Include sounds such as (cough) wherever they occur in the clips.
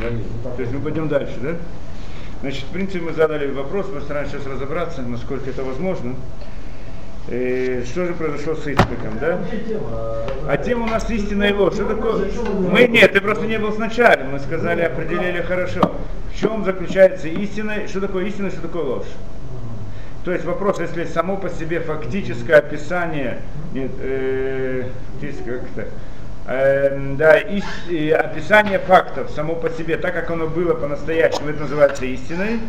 То есть мы пойдем дальше, да? Значит, в принципе, мы задали вопрос, постараемся сейчас разобраться, насколько это возможно. И что же произошло с Ицхаком, да? А тема у нас истинная ложь. Что такое? Мы нет, ты просто не был сначала. Мы сказали, определили хорошо. В чем заключается истина, что такое истина, что такое ложь? То есть вопрос, если само по себе фактическое описание, нет, э, как-то, э, да, и, и описание фактов само по себе, так как оно было по-настоящему, это называется истиной,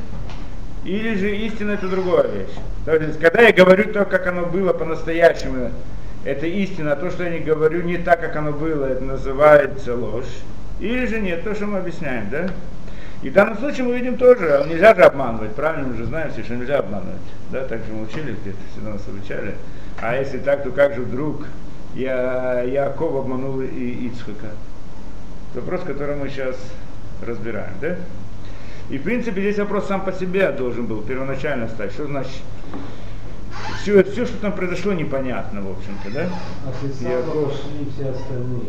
или же истина это другая вещь. То есть, когда я говорю то, как оно было по-настоящему, это истина, а то, что я не говорю не так, как оно было, это называется ложь. Или же нет, то, что мы объясняем, да? И в данном случае мы видим тоже, нельзя же обманывать, правильно мы же знаем все, что нельзя обманывать. Да, так же мы учили, где-то всегда нас обучали. А если так, то как же вдруг я, Яков обманул и Ицхака? Вопрос, который мы сейчас разбираем, да? И в принципе здесь вопрос сам по себе должен был первоначально стать. Что значит все, все, что там произошло, непонятно, в общем-то, да? А ты сам Яков- все остальные.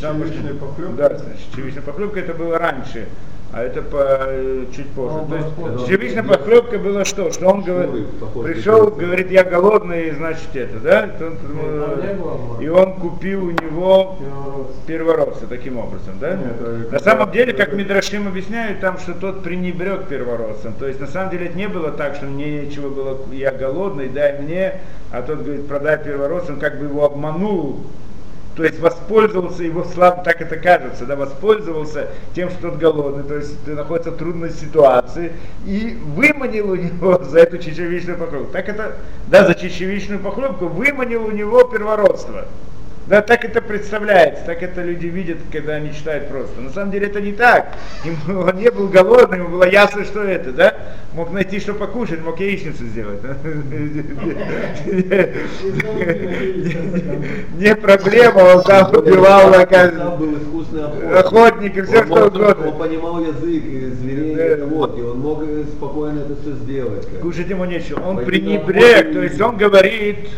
Сам чечевичная похлебка? Да, значит, чечевичная похлебка это было раньше, а это по, э, чуть позже. Он То есть чечевичная похлебка было что? Что он говорит, пришел, говорит, я голодный, значит это, да? Ну, и он купил у него Первородство. первородца таким образом, да? Нет, это- на самом деле, как Мидрашим объясняют, там, что тот пренебрег первородцем. То есть, на самом деле, это не было так, что мне нечего было, я голодный, дай мне, а тот говорит, продай первородцем, как бы его обманул. То есть воспользовался его слаб, так это кажется, да, воспользовался тем, что тот голодный, то есть находится в трудной ситуации, и выманил у него (laughs) за эту чечевичную похлебку. Так это, да, за чечевичную похлебку выманил у него первородство. Да, так это представляется, так это люди видят, когда они читают просто. На самом деле это не так. Ему, (laughs) он не был голодный, ему было ясно, что это, да? Мог найти, что покушать, мог яичницу сделать. (laughs) Не проблема, он там убивал охотник. и все что угодно. Он понимал язык и зверей, вот, и он мог э, спокойно это все сделать. Кушать ему нечего. Он пренебрег, то есть он говорит,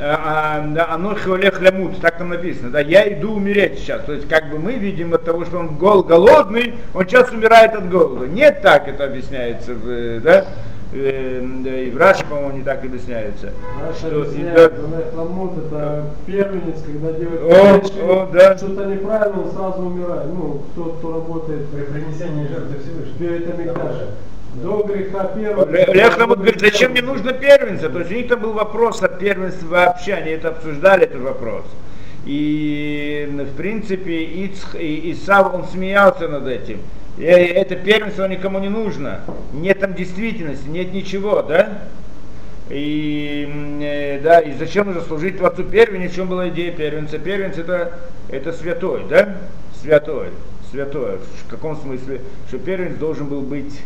а, да, оно хиолех лямут, так там написано, да, я иду умереть сейчас. То есть как бы мы видим от того, что он гол, голодный, он сейчас умирает от голода. Нет так это объясняется, в, э, да, Э, и в Раши, по-моему, не так объясняется. Наш Что, и объясняет, да, Ламут это первенец, когда делает О, о, да. что-то неправильно, он сразу умирает. Ну, кто, кто работает При принесении жертвы Всевышнему. перед Амигдашем. До греха первого. Лех говорит, зачем мне нужно первенца? То есть у них там был вопрос о первенстве вообще, они это обсуждали, этот вопрос. И в принципе Ицх, и Исав, он смеялся над этим. И это первенство никому не нужно. Нет там действительности, нет ничего, да? И, э, да, и зачем нужно служить Творцу первенец? В чем была идея первенца? Первенец это, это святой, да? Святой, святой. В каком смысле? Что первенец должен был быть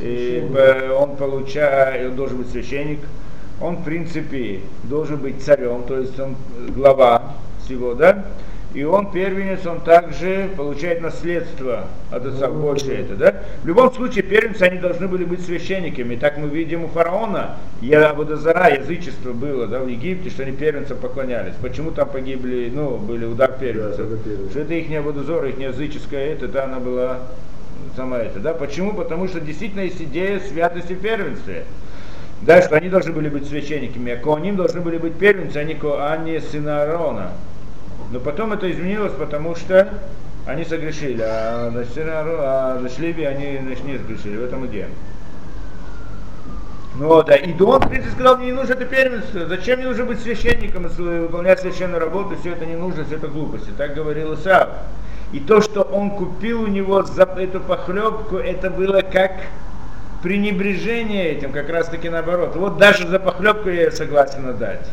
и, б- он получает, он должен быть священник, он в принципе должен быть царем, то есть он глава всего, да? И он первенец, он также получает наследство от отца, больше это, да? В любом случае, первенцы, они должны были быть священниками. Так мы видим у фараона, я Абудазара, язычество было, да, в Египте, что они первенцам поклонялись. Почему там погибли, ну, были удар первенцев? Да, это первенцы. Что это их не Абудазор, их не языческая, это, да, она была сама это, да? Почему? Потому что действительно есть идея святости в первенстве. Да, что они должны были быть священниками, а коаним должны были быть первенцы, а не, ко- а не сына Аарона. Но потом это изменилось, потому что они согрешили, а значит, сына Аарона- а значит, Леви они значит, не согрешили, в этом идея. Ну да, и он, в принципе, сказал, мне не нужно это первенство, зачем мне нужно быть священником, выполнять священную работу, все это не нужно, все это глупости. Так говорил Исав. И то, что он купил у него за эту похлебку, это было как пренебрежение этим, как раз таки наоборот. Вот даже за похлебку я согласен отдать.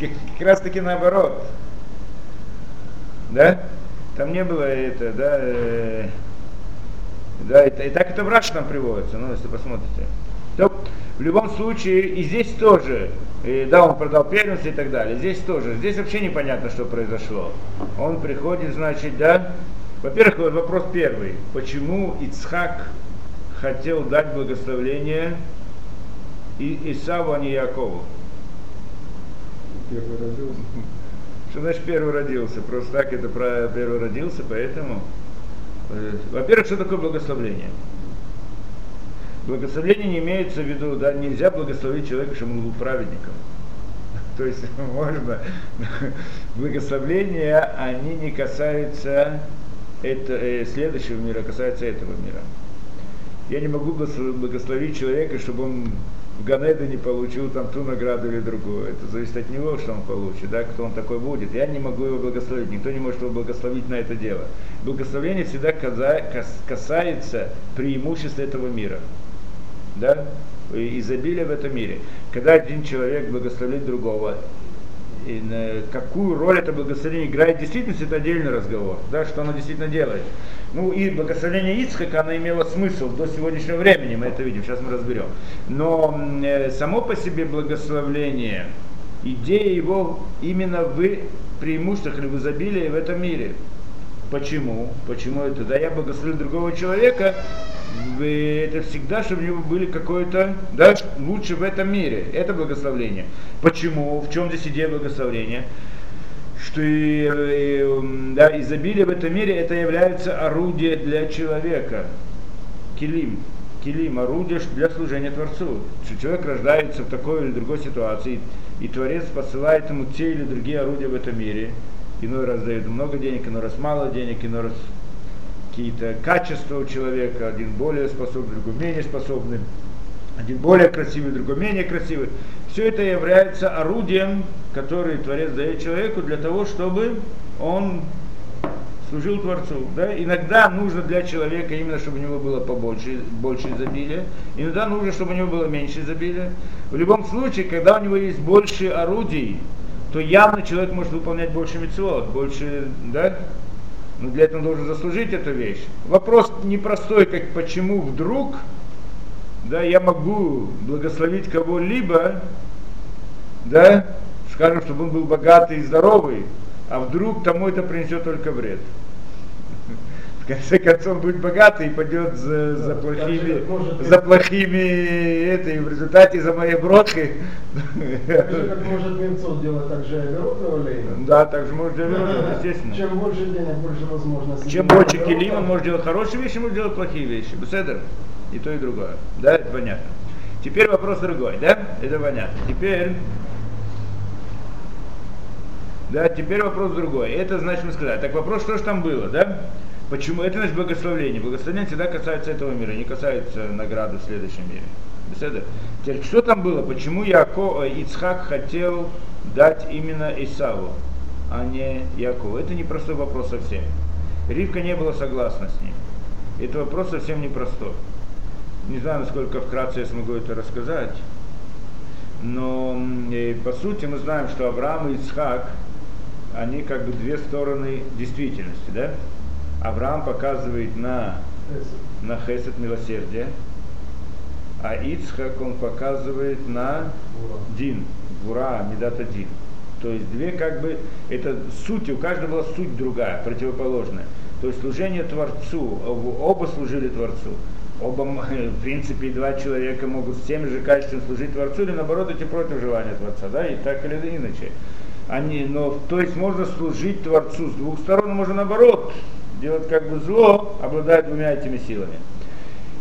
Как, как раз таки наоборот. Да? Там не было это, да, э, да, и, и так это в Раш там приводится, ну, если посмотрите. В любом случае, и здесь тоже, и, да, он продал первенство и так далее, здесь тоже, здесь вообще непонятно, что произошло. Он приходит, значит, да, во-первых, вот вопрос первый, почему Ицхак хотел дать благословление и Исаву, а не Якову? Первый родился. Что значит первый родился? Просто так это про первый родился, поэтому... Во-первых, что такое благословление? Благословление не имеется в виду, да, нельзя благословить человека, чтобы он был праведником. (laughs) То есть можно, (laughs) благословления, они не касаются это, э, следующего мира, а касаются этого мира. Я не могу благослов- благословить человека, чтобы он в Ганеде не получил там ту награду или другую. Это зависит от него, что он получит, да, кто он такой будет. Я не могу его благословить, никто не может его благословить на это дело. Благословение всегда касается преимуществ этого мира да, изобилие в этом мире. Когда один человек благословит другого, и на какую роль это благословение играет в действительности, это отдельный разговор, да, что оно действительно делает. Ну и благословение Ицхака, оно имело смысл до сегодняшнего времени, мы это видим, сейчас мы разберем. Но э, само по себе благословление, идея его именно в преимуществах или в изобилии в этом мире. Почему? Почему это? Да, я благословил другого человека, это всегда, чтобы у него были какое-то, да, лучше в этом мире. Это благословление. Почему? В чем здесь идея благословения? Что да, изобилие в этом мире это является орудие для человека. Килим. Килим, орудие для служения Творцу. Что человек рождается в такой или другой ситуации, и Творец посылает ему те или другие орудия в этом мире. Иной раз дает много денег, иной раз мало денег, иной раз какие-то качества у человека, один более способный, другой менее способный, один более красивый, другой менее красивый. Все это является орудием, которое Творец дает человеку для того, чтобы он служил Творцу. Да? Иногда нужно для человека именно, чтобы у него было побольше, больше изобилия, иногда нужно, чтобы у него было меньше изобилия. В любом случае, когда у него есть больше орудий, то явно человек может выполнять больше мецвод, больше, да, но для этого он должен заслужить эту вещь. Вопрос непростой, как почему вдруг да, я могу благословить кого-либо, да, скажем, чтобы он был богатый и здоровый, а вдруг тому это принесет только вред. В конце концов, будет богатый и пойдет за, за плохими, за плохими, это, и в результате за моей бродкой. Как может Немцов делать так же огородного лейна. Да, так же может делать, естественно. Чем больше денег, больше возможностей. Чем больше килим, он может делать хорошие вещи, может делать плохие вещи. Беседер. И то, и другое. Да, это понятно. Теперь вопрос другой, да? Это понятно. Теперь... Да, теперь вопрос другой. Это значит мы сказали. Так вопрос, что же там было, да? Почему? Это значит благословление. Благословение всегда касается этого мира, не касается награды в следующем мире. Беседа. Теперь, что там было? Почему Яко, э, Ицхак хотел дать именно Исаву, а не Якову? Это непростой вопрос совсем. Ривка не была согласна с ним. Это вопрос совсем непростой. Не знаю, насколько вкратце я смогу это рассказать. Но э, по сути мы знаем, что Авраам и Ицхак, они как бы две стороны действительности, да? Авраам показывает на, на хесед милосердие, а Ицхак он показывает на дин, гура, медата дин. То есть две как бы, это суть, у каждого была суть другая, противоположная. То есть служение Творцу, об- оба служили Творцу. Оба, в принципе, два человека могут с тем же качеством служить Творцу, или наоборот идти против желания Творца, да, и так или иначе. Они, но, то есть можно служить Творцу с двух сторон, можно наоборот, делать как бы зло, обладая двумя этими силами.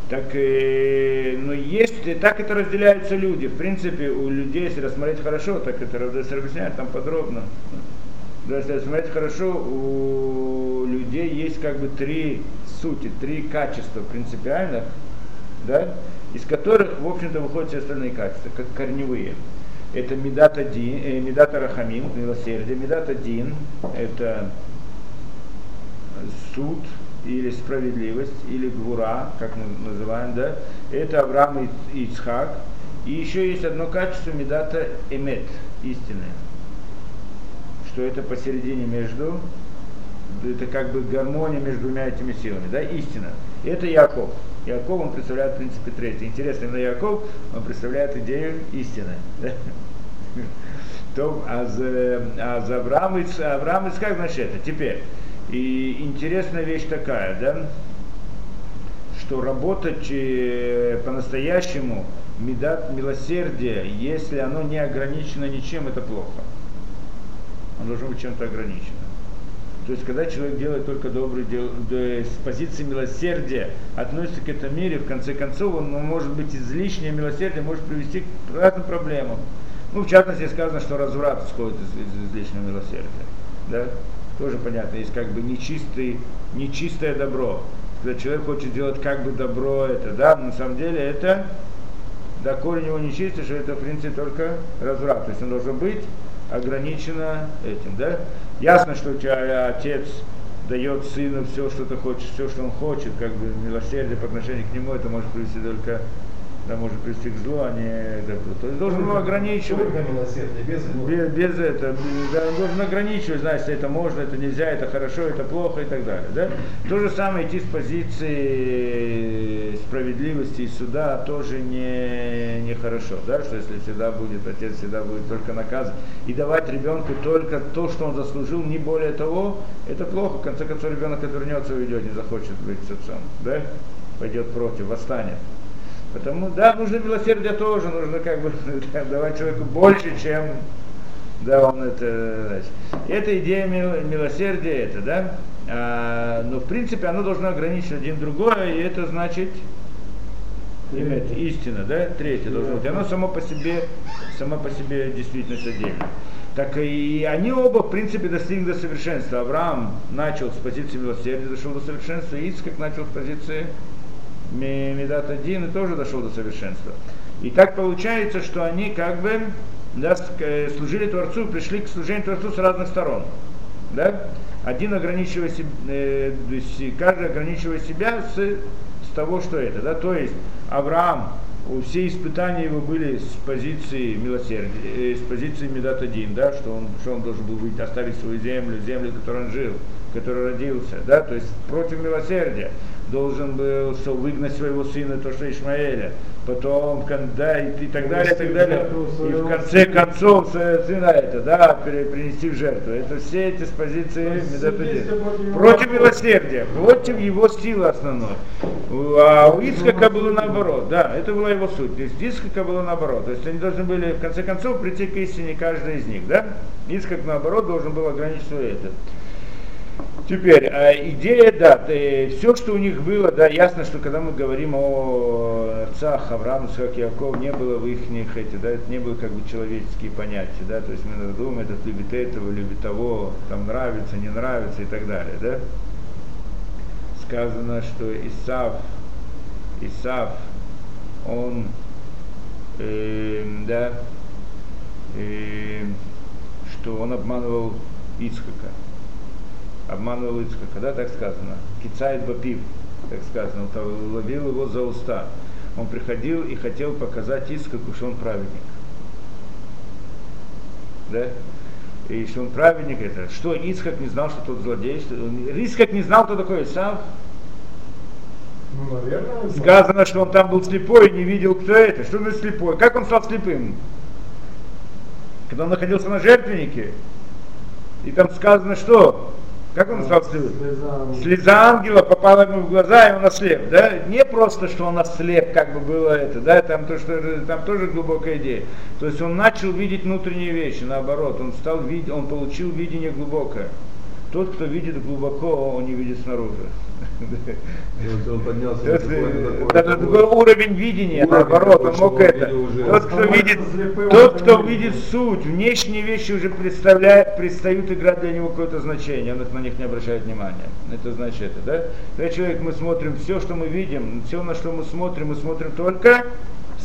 Так, э, но есть, и так это разделяются люди. В принципе, у людей, если рассмотреть хорошо, так это Равдес объясняет там подробно. Да, если рассмотреть хорошо, у людей есть как бы три сути, три качества принципиальных, да, из которых, в общем-то, выходят все остальные качества, как корневые. Это медата, дин, э, медата рахамим, милосердие, медата дин, это суд или справедливость, или гвура, как мы называем, да, это Авраам и Ицхак. И еще есть одно качество медата эмет, истины, что это посередине между, это как бы гармония между двумя этими силами, да, истина. Это Яков. Яков, он представляет, в принципе, третий. Интересно, именно Яков, он представляет идею истины. да. (laughs) То, а за, а за Авраам, Авраам Ицхак, значит, это. Теперь, и интересная вещь такая, да, что работать э, по-настоящему, медат милосердие, если оно не ограничено ничем, это плохо. он должен быть чем-то ограничен. То есть, когда человек делает только добрые дела, с позиции милосердия относится к этому мире, в конце концов, он ну, может быть излишнее милосердие может привести к разным проблемам. Ну, в частности, сказано, что разврат исходит из, из излишнего милосердия. Да? Тоже понятно, есть как бы нечистый, нечистое добро. Когда человек хочет сделать как бы добро это, да, на самом деле это, да, корень его нечистый, что это, в принципе, только разврат. То есть он должен быть ограничено этим, да. Ясно, что у тебя отец дает сыну все, что ты хочешь, все, что он хочет, как бы милосердие по отношению к нему, это может привести только да, может привести к злу, а не к добру. То есть должен был ограничивать. без, без, без этого, да, должен ограничивать, знаете, это можно, это нельзя, это хорошо, это плохо и так далее. Да? То же самое идти с позиции справедливости и суда тоже не, не хорошо, да? что если всегда будет, отец всегда будет только наказывать и давать ребенку только то, что он заслужил, не более того, это плохо. В конце концов, ребенок отвернется, уйдет, не захочет быть с отцом, да? пойдет против, восстанет. Потому, да, нужно милосердие тоже, нужно как бы (laughs) давать человеку больше, чем да, он это, значит. Это идея милосердия, это, да, а, но в принципе оно должно ограничить один другое, и это значит иметь истина, да, третье должно быть. Оно само по себе, само по себе действительность отдельно. Так и они оба, в принципе, достигли до совершенства. Авраам начал с позиции милосердия, дошел до совершенства, Ицкак начал с позиции Медат один и тоже дошел до совершенства. И так получается, что они как бы да, служили Творцу, пришли к служению Творцу с разных сторон. Да? Один ограничивая себя, э, каждый ограничивая себя с, с того, что это. Да? То есть Авраам, все испытания его были с позиции милосердия, э, с позиции Медат один, да, что он, что он должен был выйти, оставить свою землю, землю, в которой он жил, в которой родился, да, то есть против милосердия должен был выгнать своего сына, то что Ишмаэля, потом, да, и, и так далее, и так далее. И в конце концов сына это, да, принести в жертву. Это все эти с позиции Против милосердия, против его силы основной. А у Ицхака было наоборот, да, это была его суть. То есть Ицхака было наоборот. То есть они должны были в конце концов прийти к истине каждый из них, да? Ицхак наоборот должен был ограничить свое это. Теперь, а идея, да, все, что у них было, да, ясно, что когда мы говорим о отцах Авраам, Исаак, Яков, не было в их эти, да, это не было как бы человеческие понятия, да, то есть мы думаем, этот любит этого, любит того, там нравится, не нравится и так далее, да. Сказано, что Исав, Исав, он, э, да, э, что он обманывал Ицхака обманывал Ицхака, да, так сказано, кицает бапив, так сказано, он ловил его за уста. Он приходил и хотел показать Ицхаку, что он праведник. Да? И что он праведник, это что Ицхак не знал, что тот злодей, что Ицхак не знал, кто такой Исав. Ну, наверное, Сказано, что он там был слепой и не видел, кто это. Что значит слепой? Как он стал слепым? Когда он находился на жертвеннике, и там сказано, что как он стал слепым? Слеза ангела попала ему в глаза, и он ослеп. Да? Не просто, что он ослеп, как бы было это, да, там, то, что, там тоже глубокая идея. То есть он начал видеть внутренние вещи, наоборот, он, стал видеть, он получил видение глубокое. Тот, кто видит глубоко, он не видит снаружи. Он поднялся на такой уровень видения, наоборот, он мог это. Тот, кто видит, тот, кто видит суть, внешние вещи уже представляют, предстают играть для него какое-то значение, он на них не обращает внимания. Это значит это, да? Когда человек, мы смотрим все, что мы видим, все, на что мы смотрим, мы смотрим только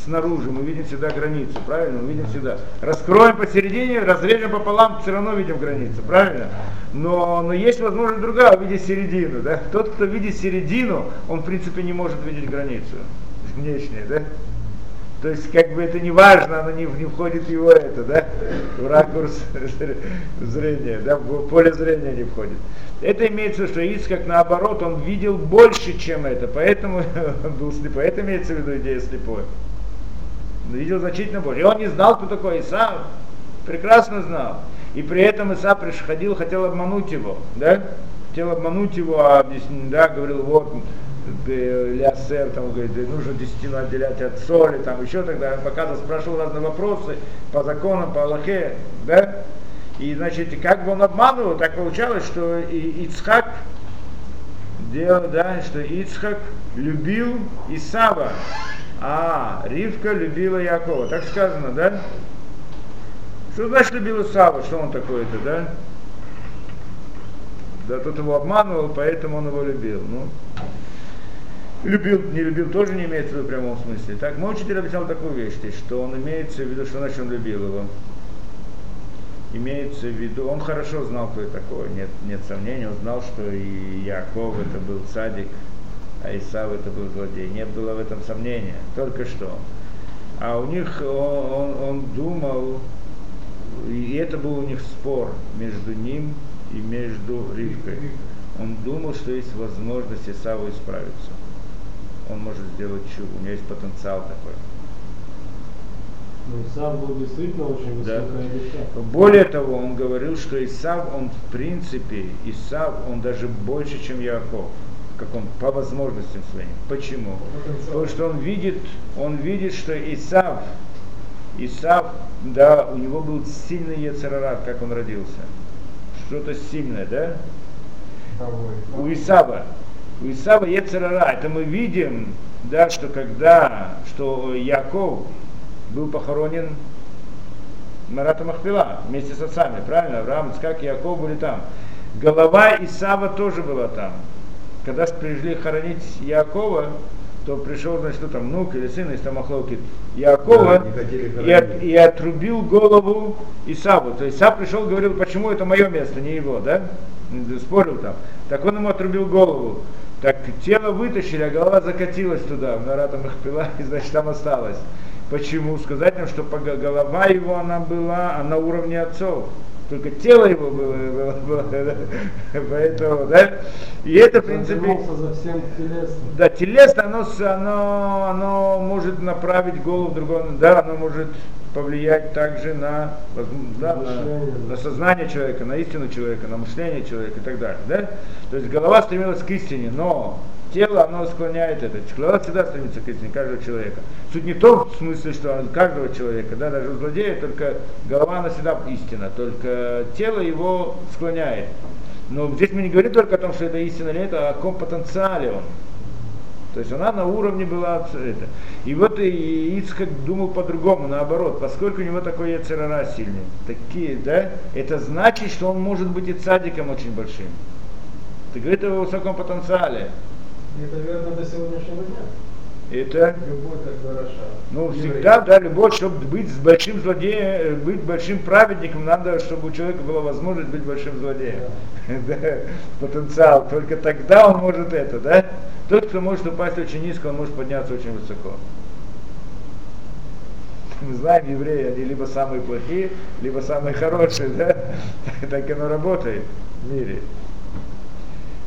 снаружи, мы видим всегда границу, правильно? Мы видим всегда. Раскроем посередине, разрежем пополам, все равно видим границу, правильно? Но, но есть возможность другая, увидеть середину, да? Тот, кто видит середину, он в принципе не может видеть границу внешнюю, да? То есть, как бы это не важно, оно не, не входит в его это, да, в ракурс (laughs) зрения, да, в поле зрения не входит. Это имеется в виду, что Ицхак наоборот, он видел больше, чем это, поэтому (laughs) он был слепой. Это имеется в виду идея слепой видел значительно больше. И он не знал, кто такой Исав, прекрасно знал. И при этом Исав приходил, хотел обмануть его, да? Хотел обмануть его, а да, говорил, вот, Лясер, там, говорит, нужно десятину отделять от соли, там еще тогда, показывал, спрашивал разные вопросы по законам, по Аллахе, да? И, значит, как бы он обманывал, так получалось, что и Ицхак делал, да, что Ицхак любил Исава, а Ривка любила Якова. Так сказано, да? Что значит любил Исава? Что он такой-то, да? Да, тот его обманывал, поэтому он его любил. Ну, любил, не любил, тоже не имеется в виду в прямом смысле. Так, мой учитель объяснял такую вещь, что он имеется в виду, что значит он любил его. Имеется в виду, он хорошо знал, кто это такой, нет, нет сомнений, он знал, что и Яков это был садик, а Исав это был злодей. Не было в этом сомнения, только что. А у них он, он, он думал, и это был у них спор между ним и между Ривкой. Он думал, что есть возможность Исаву исправиться. Он может сделать чудо, у него есть потенциал такой. Ну, Исав был действительно очень Да. высокая. Более того, он говорил, что Исав, он в принципе, Исав, он даже больше, чем Яков, как он по возможностям своим. Почему? Потому что он видит, он видит, что Исав, Исав, да, у него был сильный яцерарат, как он родился. Что-то сильное, да? У Исава. У Исава Ецерара. Это мы видим, да, что когда, что Яков был похоронен Марата Махпила вместе с отцами, правильно? Авраам, Ицкак и Яков были там. Голова Исава тоже была там. Когда пришли хоронить Якова, то пришел, значит, там, внук или сын из Тамахлоки Якова Да, и, от- и отрубил голову Исаву. То есть Исав пришел и говорил, почему это мое место, не его, да? Спорил там. Так он ему отрубил голову. Так тело вытащили, а голова закатилась туда, в Наратам их пила, и значит там осталось. Почему? Сказать нам, что голова его она была а на уровне отцов. Только тело его было, было, было, да. поэтому, да. И это, в принципе, да, телесно, оно, оно, оно может направить голову в другое, да, оно может повлиять также на, да, на, на сознание человека, на истину человека, на мышление человека и так далее. Да? То есть голова стремилась к истине, но тело, оно склоняет это. Голова всегда стремится к истине каждого человека. Суть не то в смысле, что каждого человека, да, даже у злодея, только голова, она всегда истина, только тело его склоняет. Но здесь мы не говорим только о том, что это истина или это, а о каком потенциале он. То есть она на уровне была это. И вот и Ицхак думал по-другому, наоборот, поскольку у него такой яцерара сильный, такие, да, это значит, что он может быть и цадиком очень большим. Ты говоришь о высоком потенциале. И это верно до сегодняшнего дня. Это, Любой как бы Раша. ну, Еврей. всегда, да, любовь, чтобы быть с большим злодеем, э, быть большим праведником, надо, чтобы у человека была возможность быть большим злодеем. (laughs) Да, потенциал. Только тогда он может это, да? Тот, кто может упасть очень низко, он может подняться очень высоко. Мы знаем, евреи, они либо самые плохие, либо самые хорошие, (laughs) да? Так оно работает в мире.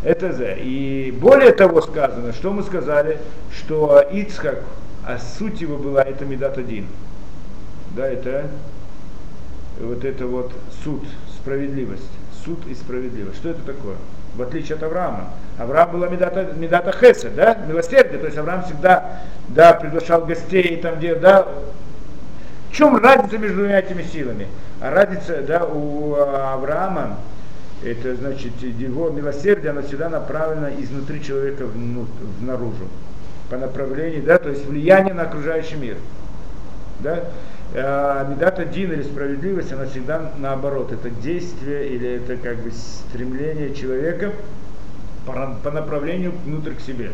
Это за. И более того сказано, что мы сказали, что Ицхак, а суть его была, это Медат один. Да, это вот это вот суд, справедливость. Суд и справедливость. Что это такое? В отличие от Авраама. Авраам была Медата, Медата Хеса, да, милосердие. То есть Авраам всегда, да, приглашал гостей, там где, да, в чем разница между двумя этими силами? А разница, да, у Авраама, это значит, его милосердие, оно всегда направлено изнутри человека вну- в наружу. По направлению, да, то есть влияние на окружающий мир. Да? А Медат один или справедливость, она всегда наоборот. Это действие или это как бы стремление человека по, по направлению внутрь к себе.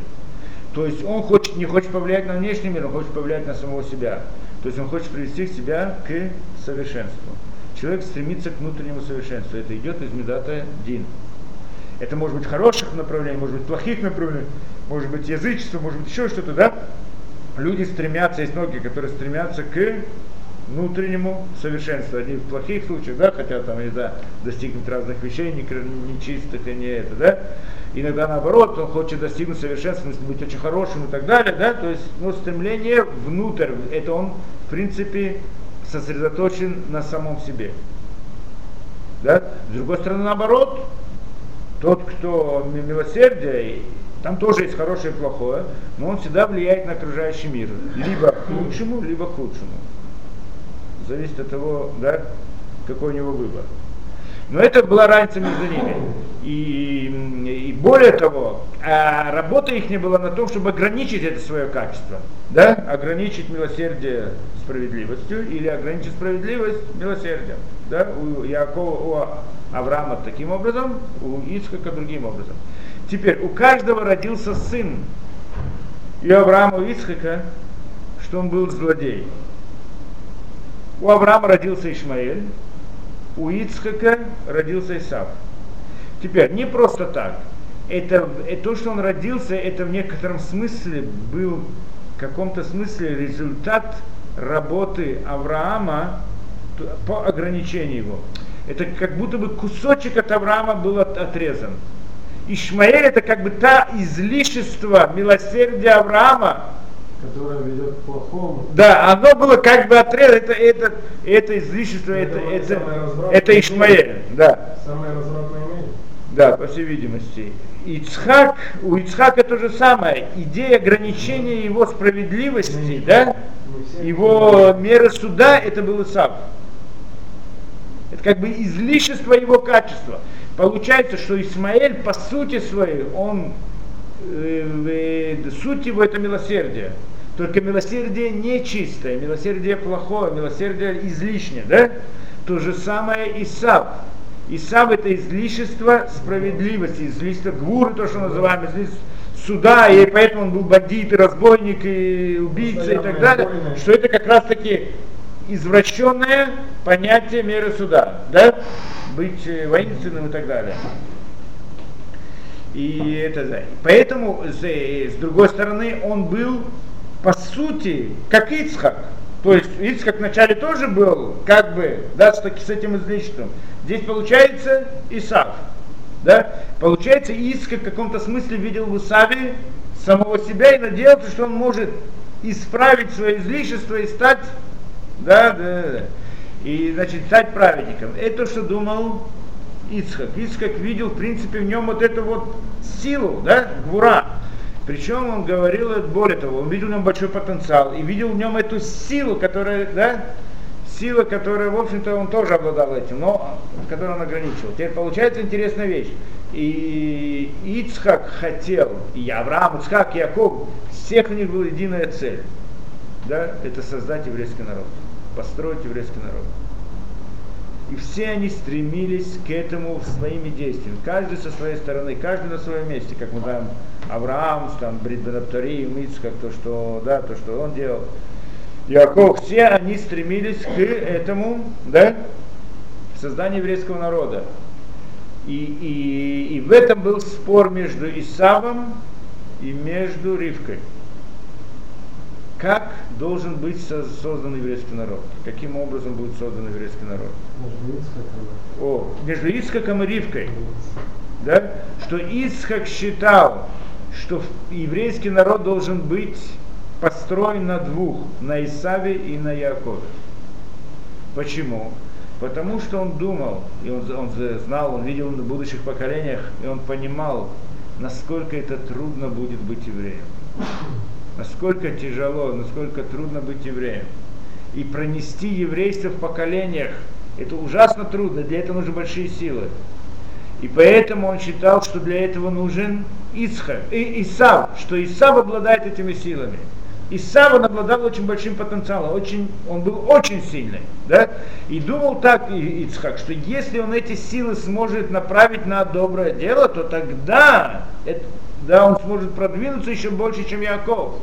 То есть он хочет, не хочет повлиять на внешний мир, он хочет повлиять на самого себя. То есть он хочет привести себя к совершенству. Человек стремится к внутреннему совершенству. Это идет из Медата Дин. Это может быть хороших направлений, может быть плохих направлений, может быть язычество, может быть еще что-то, да? Люди стремятся, есть многие, которые стремятся к внутреннему совершенству. Они в плохих случаях, да, хотят там, не знаю, достигнуть разных вещей, не, кр- не и не это, да. Иногда наоборот, он хочет достигнуть совершенства, быть очень хорошим и так далее, да, то есть, ну, стремление внутрь, это он, в принципе, сосредоточен на самом себе. Да? С другой стороны, наоборот, тот, кто ми- милосердие, там тоже есть хорошее и плохое, но он всегда влияет на окружающий мир. Либо к лучшему, либо к худшему. Зависит от того, да, какой у него выбор. Но это была разница между ними. И, и более того, а работа их не была на том, чтобы ограничить это свое качество. Да? Ограничить милосердие справедливостью или ограничить справедливость милосердием. Да? У Якова, у Авраама таким образом, у Ицхака другим образом. Теперь, у каждого родился сын. И у Авраама, у Ицхака, что он был злодей. У Авраама родился Ишмаэль, у Ицхака родился Исав. Теперь, не просто так. Это, это то, что он родился, это в некотором смысле был в каком-то смысле результат работы Авраама по ограничению его. Это как будто бы кусочек от Авраама был от, отрезан. Ишмаэль это как бы та излишество милосердия Авраама, которое ведет к плохому. Да, оно было как бы отрезано, это, это, это излишество, это, это, это, это Ишмаэль. Да. Самое развратное имение. Да, по всей видимости. Ицхак, у Ицхака то же самое. Идея ограничения его справедливости, да, его меры суда, это был Исав. Это как бы излишество его качества. Получается, что Исмаэль по сути своей, он суть его это милосердие. Только милосердие нечистое, милосердие плохое, милосердие излишнее, да? То же самое Исав. Исав это излишество справедливости, излишество гвуры, то, что называем, излишество суда, и поэтому он был бандит, и разбойник, и убийца, и так далее, что это как раз таки извращенное понятие меры суда, да? Быть э, воинственным и так далее. И это. Поэтому, с другой стороны, он был по сути как Ицхак. То есть Ицхак вначале тоже был, как бы, да, с, с этим излишеством. Здесь получается Исав. Да? Получается, Ицхак в каком-то смысле видел в Исаве самого себя и надеялся, что он может исправить свое излишество и стать, да, да, да, и, значит, стать праведником. Это что думал Ицхак. Ицхак видел, в принципе, в нем вот эту вот силу, да, гвура. Причем он говорил, более того, он видел в нем большой потенциал и видел в нем эту силу, которая, да, сила, которая, в общем-то, он тоже обладал этим, но которую он ограничивал. Теперь получается интересная вещь. И Ицхак хотел, и Авраам, Ицхак, Яков, всех у них была единая цель. Да, это создать еврейский народ, построить еврейский народ. И все они стремились к этому своими действиями. Каждый со своей стороны, каждый на своем месте, как мы знаем, Авраам, там, Бритбенаптори, Мицкак, то, что, да, то, что он делал. Яков, все они стремились к этому, да, созданию еврейского народа. И, и, и в этом был спор между Исавом и между Ривкой. Как должен быть создан еврейский народ? Каким образом будет создан еврейский народ? О, между Ицхаком и Ривкой. Да? Что Ицхак считал, что еврейский народ должен быть построен на двух, на Исаве и на Якове. Почему? Потому что он думал, и он, он знал, он видел на будущих поколениях, и он понимал, насколько это трудно будет быть евреем. Насколько тяжело, насколько трудно быть евреем. И пронести еврейство в поколениях, это ужасно трудно, для этого нужны большие силы. И поэтому он считал, что для этого нужен Исхак, и Исав, что Исав обладает этими силами. Исав он обладал очень большим потенциалом, очень, он был очень сильный. Да? И думал так Ицхак, что если он эти силы сможет направить на доброе дело, то тогда это, да, он сможет продвинуться еще больше, чем Яков.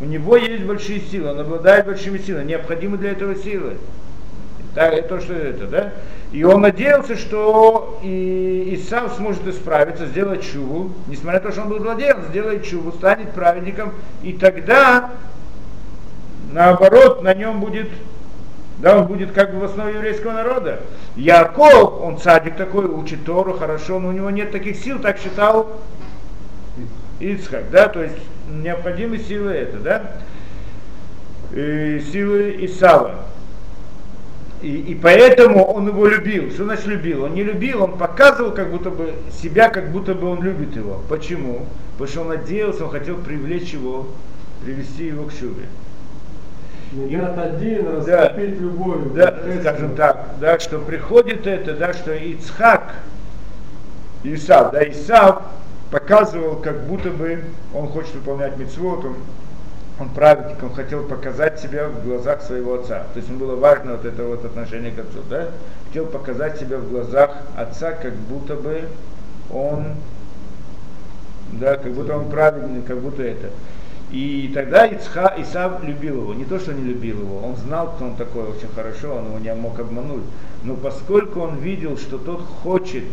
У него есть большие силы, он обладает большими силами, необходимы для этого силы. Так, это то, что это, да? И он надеялся, что и Исав сможет исправиться, сделать чуву, несмотря на то, что он был злодеем, сделает чуву, станет праведником, и тогда, наоборот, на нем будет, да, он будет как бы в основе еврейского народа. Яков, он садик такой, учит Тору хорошо, но у него нет таких сил, так считал Ицхак, да, то есть необходимы силы это, да, и силы Исава. И, и поэтому он его любил. Что значит любил? Он не любил, он показывал как будто бы себя, как будто бы он любит его. Почему? Потому что он надеялся, он хотел привлечь его, привести его к шубе. Медят один, Да. растопить любовью. да, скажем так, да, что приходит это, да, что Ицхак, Исав, да, Исав показывал, как будто бы он хочет выполнять митцвот, он, он праведник, он хотел показать себя в глазах своего отца. То есть ему было важно вот это вот отношение к отцу, да? Хотел показать себя в глазах отца, как будто бы он, да, как будто он праведный, как будто это. И тогда Ицха, Исав любил его. Не то, что не любил его, он знал, кто он такой очень хорошо, он его не мог обмануть. Но поскольку он видел, что тот хочет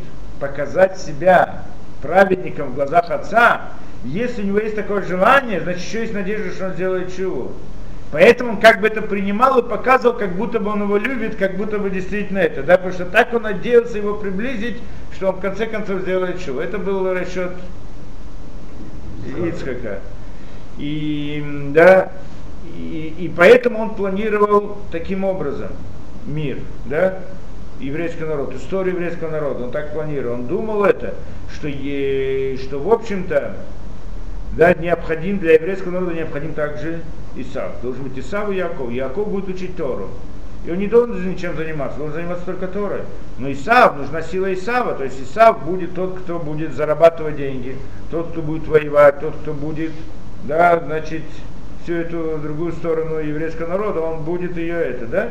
показать себя праведником в глазах отца, если у него есть такое желание, значит еще есть надежда, что он сделает чего. Поэтому он как бы это принимал и показывал, как будто бы он его любит, как будто бы действительно это. Да? Потому что так он надеялся его приблизить, что он в конце концов сделает чего. Это был расчет Ицхака. И, да, и, и поэтому он планировал таким образом мир, да, еврейский народ, историю еврейского народа, он так планировал, он думал это, что, е, что в общем-то, да, необходим для еврейского народа необходим также Исав. Должен быть Исав и Яков. Яков будет учить Тору. И он не должен ничем заниматься, должен заниматься только Торой. Но Исав, нужна сила Исава, то есть Исав будет тот, кто будет зарабатывать деньги, тот, кто будет воевать, тот, кто будет, да, значит, всю эту другую сторону еврейского народа, он будет ее это, да?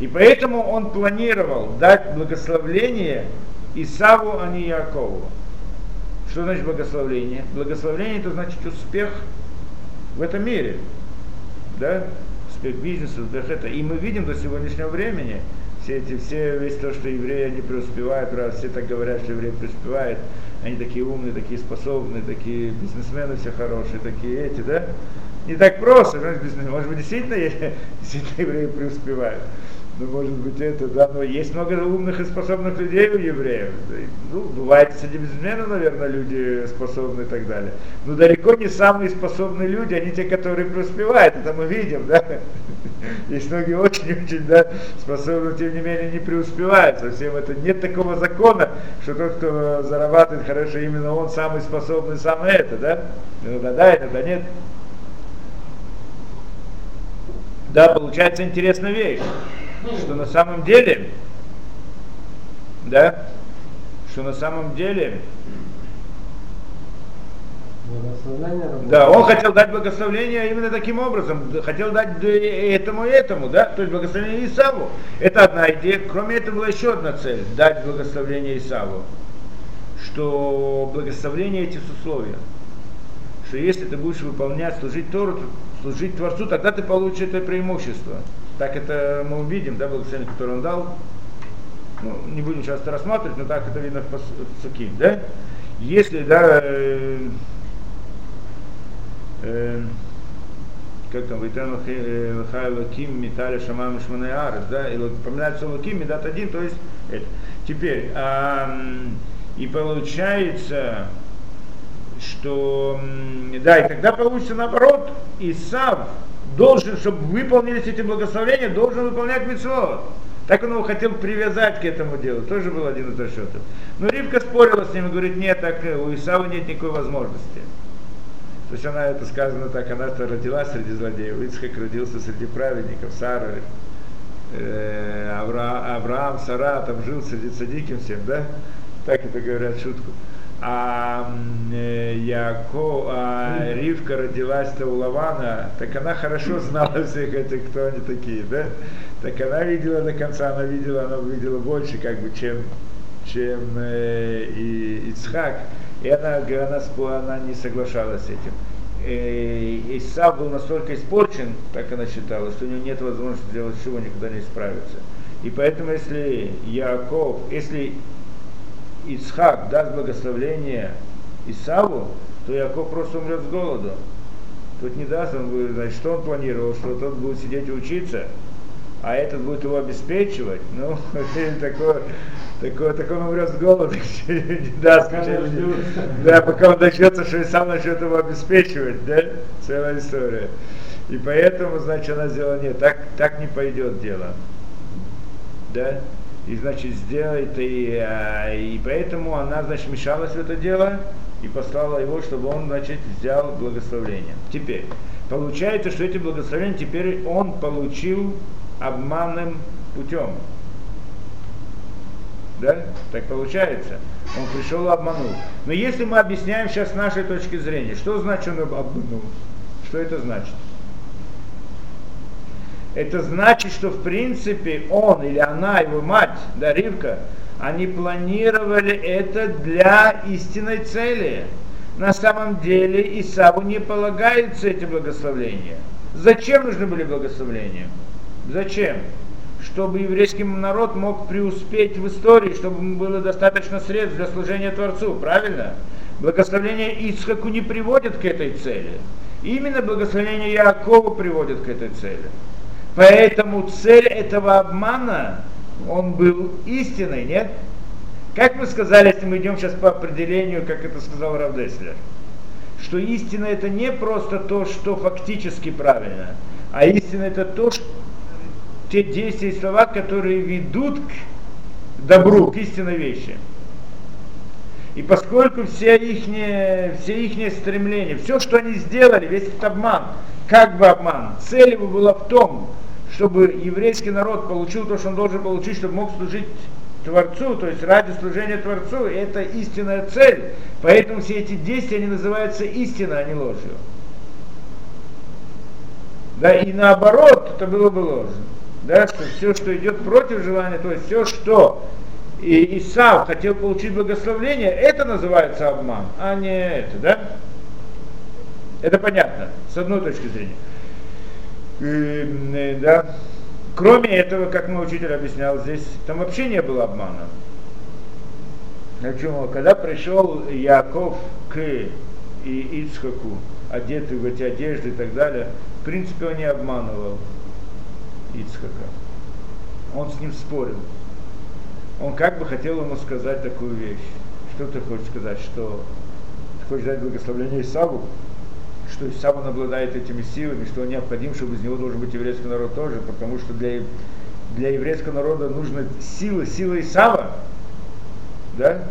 И поэтому он планировал дать благословление Исаву, а не Якову. Что значит благословление? Благословление это значит успех в этом мире. Да? Успех бизнеса, успех это. И мы видим до сегодняшнего времени, все эти, все, весь то, что евреи не преуспевают, правда, все так говорят, что евреи преуспевают, они такие умные, такие способные, такие бизнесмены все хорошие, такие эти, да? Не так просто, может быть, действительно, (laughs) действительно евреи преуспевают. Ну, может быть, это, да, но есть много умных и способных людей у евреев. Ну, бывает, среди бизнесменов, наверное, люди способны и так далее. Но далеко не самые способные люди, они те, которые преуспевают, это мы видим, да. Есть многие очень-очень, да, способны, тем не менее, не преуспевают. Совсем это нет такого закона, что тот, кто зарабатывает хорошо, именно он самый способный, самый это, да. Иногда да, иногда нет. Да, получается интересная вещь, что на самом деле, да, что на самом деле, да, он хотел дать благословение именно таким образом, хотел дать этому и этому, да, то есть благословение Исаву. Это одна идея. Кроме этого была еще одна цель, дать благословение Исаву, что благословение эти условия, что если ты будешь выполнять, служить Тору, служить Творцу, тогда ты получишь это преимущество. Так это мы увидим, да, благословение, которое он дал. Ну, не будем сейчас это рассматривать, но так это видно в пас- в Псуке, да? Если, да, э, э, как там, Вайтен Лахай Лаким, Митали Шамам Шманай Арес, да, и вот упоминается Лаким, Медат один, то есть это. Теперь, а, и получается, что, да, и тогда получится наоборот, Исав должен, чтобы выполнились эти благословения, должен выполнять митцвот. Так он его хотел привязать к этому делу, тоже был один из расчетов. Но Ривка спорила с ним и говорит, нет, так э, у Исава нет никакой возможности. То есть она, это сказано так, она-то родилась среди злодеев, Ицхак родился среди праведников, Сара, э, Авра, Авраам, Сара, там жил среди цадиким всем, да? Так это говорят шутку. А э, Яко, а Ривка родилась-то у Лавана, так она хорошо знала всех этих, кто они такие, да? Так она видела до конца, она видела, она видела больше, как бы, чем, чем э, и Ицхак. И она, она, она не соглашалась с этим. Э, Исав был настолько испорчен, так она считала, что у него нет возможности сделать чего, никуда не исправиться. И поэтому, если Яков, если Ицхак даст благословление Исаву, то Яков просто умрет с голоду. Тут не даст, он будет, значит, что он планировал, что тот будет сидеть и учиться, а этот будет его обеспечивать, ну, (laughs) такое, такое, так он умрет с голоду, (laughs) не даст, да, пока он дождется, что и сам начнет его обеспечивать, да, целая история. И поэтому, значит, она сделала, нет, так, так не пойдет дело, да, и, значит, сделает, и, а, и поэтому она, значит, мешалась в это дело, и послала его, чтобы он, значит, взял благословение. Теперь, получается, что эти благословения теперь он получил обманным путем. Да? Так получается. Он пришел и обманул. Но если мы объясняем сейчас с нашей точки зрения, что значит он обманул? Что это значит? Это значит, что в принципе он или она, его мать, да, Ривка, они планировали это для истинной цели. На самом деле Исаву не полагаются эти благословления. Зачем нужны были благословления? Зачем? Чтобы еврейский народ мог преуспеть в истории, чтобы ему было достаточно средств для служения Творцу, правильно? Благословение Ицхаку не приводит к этой цели. Именно благословение Яакова приводит к этой цели. Поэтому цель этого обмана, он был истиной, нет? Как мы сказали, если мы идем сейчас по определению, как это сказал Равдеслер, что истина это не просто то, что фактически правильно, а истина это то, что те действия и слова, которые ведут к добру, к истинной вещи. И поскольку все их, все их стремления, все, что они сделали, весь этот обман, как бы обман, цель его была в том, чтобы еврейский народ получил то, что он должен получить, чтобы мог служить Творцу, то есть ради служения Творцу, это истинная цель. Поэтому все эти действия, они называются истиной, а не ложью. Да, и наоборот, это было бы ложью. Да, что все, что идет против желания, то есть все, что и Исав хотел получить благословение, это называется обман, а не это, да? Это понятно, с одной точки зрения. И, э, да. Кроме этого, как мой учитель объяснял здесь, там вообще не было обмана. Почему? Когда пришел Яков к Ицхаку, одетый в эти одежды и так далее, в принципе, он не обманывал Ицхака. Он с ним спорил он как бы хотел ему сказать такую вещь. Что ты хочешь сказать, что ты хочешь дать благословление Исаву, что Исав он обладает этими силами, что он необходим, чтобы из него должен быть еврейский народ тоже, потому что для, для еврейского народа нужна сила, сила Исава. Да?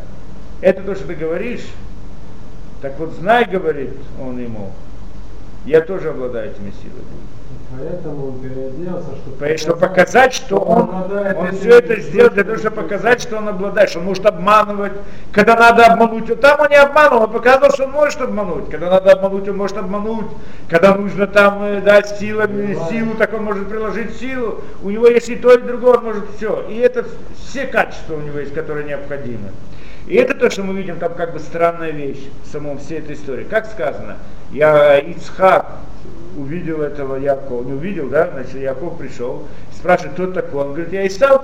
Это то, что ты говоришь. Так вот, знай, говорит он ему, я тоже обладаю этими силами. Поэтому он переоделся, чтобы, чтобы показать, что он, он, он все это сделал для того, чтобы показать, что он обладает, что он может обманывать. Когда надо обмануть, там он не обманул, он показал, что он может обмануть. Когда надо обмануть, он может обмануть. Когда нужно там э, дать силами, силу, так он может приложить силу. У него есть и то, и другое, он может все. И это все качества у него есть, которые необходимы. И это то, что мы видим там как бы странная вещь в самом всей этой истории. Как сказано, я Ицхак увидел этого Якова, не увидел, да, значит, Яков пришел, спрашивает, кто такой, он говорит, я Исав,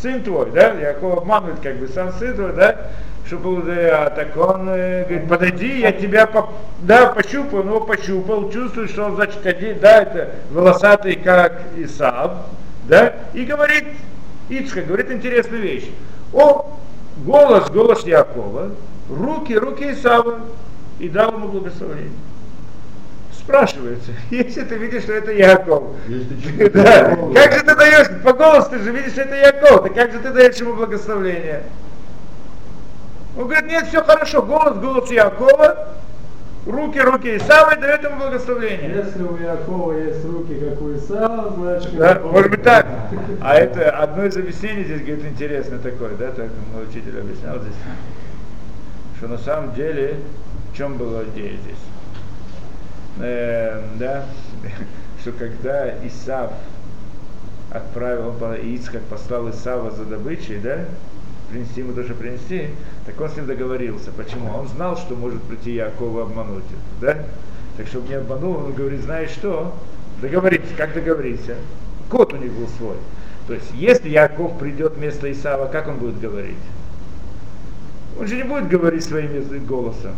сын твой, да, Яков обманывает как бы сам сын твой, да, что был, а так он э, говорит, подойди, я тебя, по, да, пощупал, он его пощупал, чувствует, что он, значит, один, да, это волосатый, как Исав, да, и говорит, Ицхак, говорит интересную вещь, о, голос, голос Якова, руки, руки Исава, и дал ему благословение спрашивается, (laughs) если ты видишь, что (laughs) это Яков, да, как же ты даешь, по голосу ты же видишь, что это Яков, так как же ты даешь ему благословение? Он говорит, нет, все хорошо, голос, голос Якова, руки, руки Исава и дает ему благословение. Если у Якова есть руки, как у Исава, значит... Да, может быть так. А это одно из объяснений здесь, говорит, интересно такое, да, так мой учитель объяснял здесь, что на самом деле, в чем была идея здесь? Э, да, (laughs) что когда Исав отправил, Ицхак послал Исава за добычей, да, принести ему тоже принести, так он с ним договорился. Почему? Он знал, что может прийти Якова обмануть, да? Так чтобы не обманул, он говорит, знаешь что, договоритесь, как договориться? Кот у них был свой. То есть, если Яков придет вместо Исава, как он будет говорить? Он же не будет говорить своим голосом.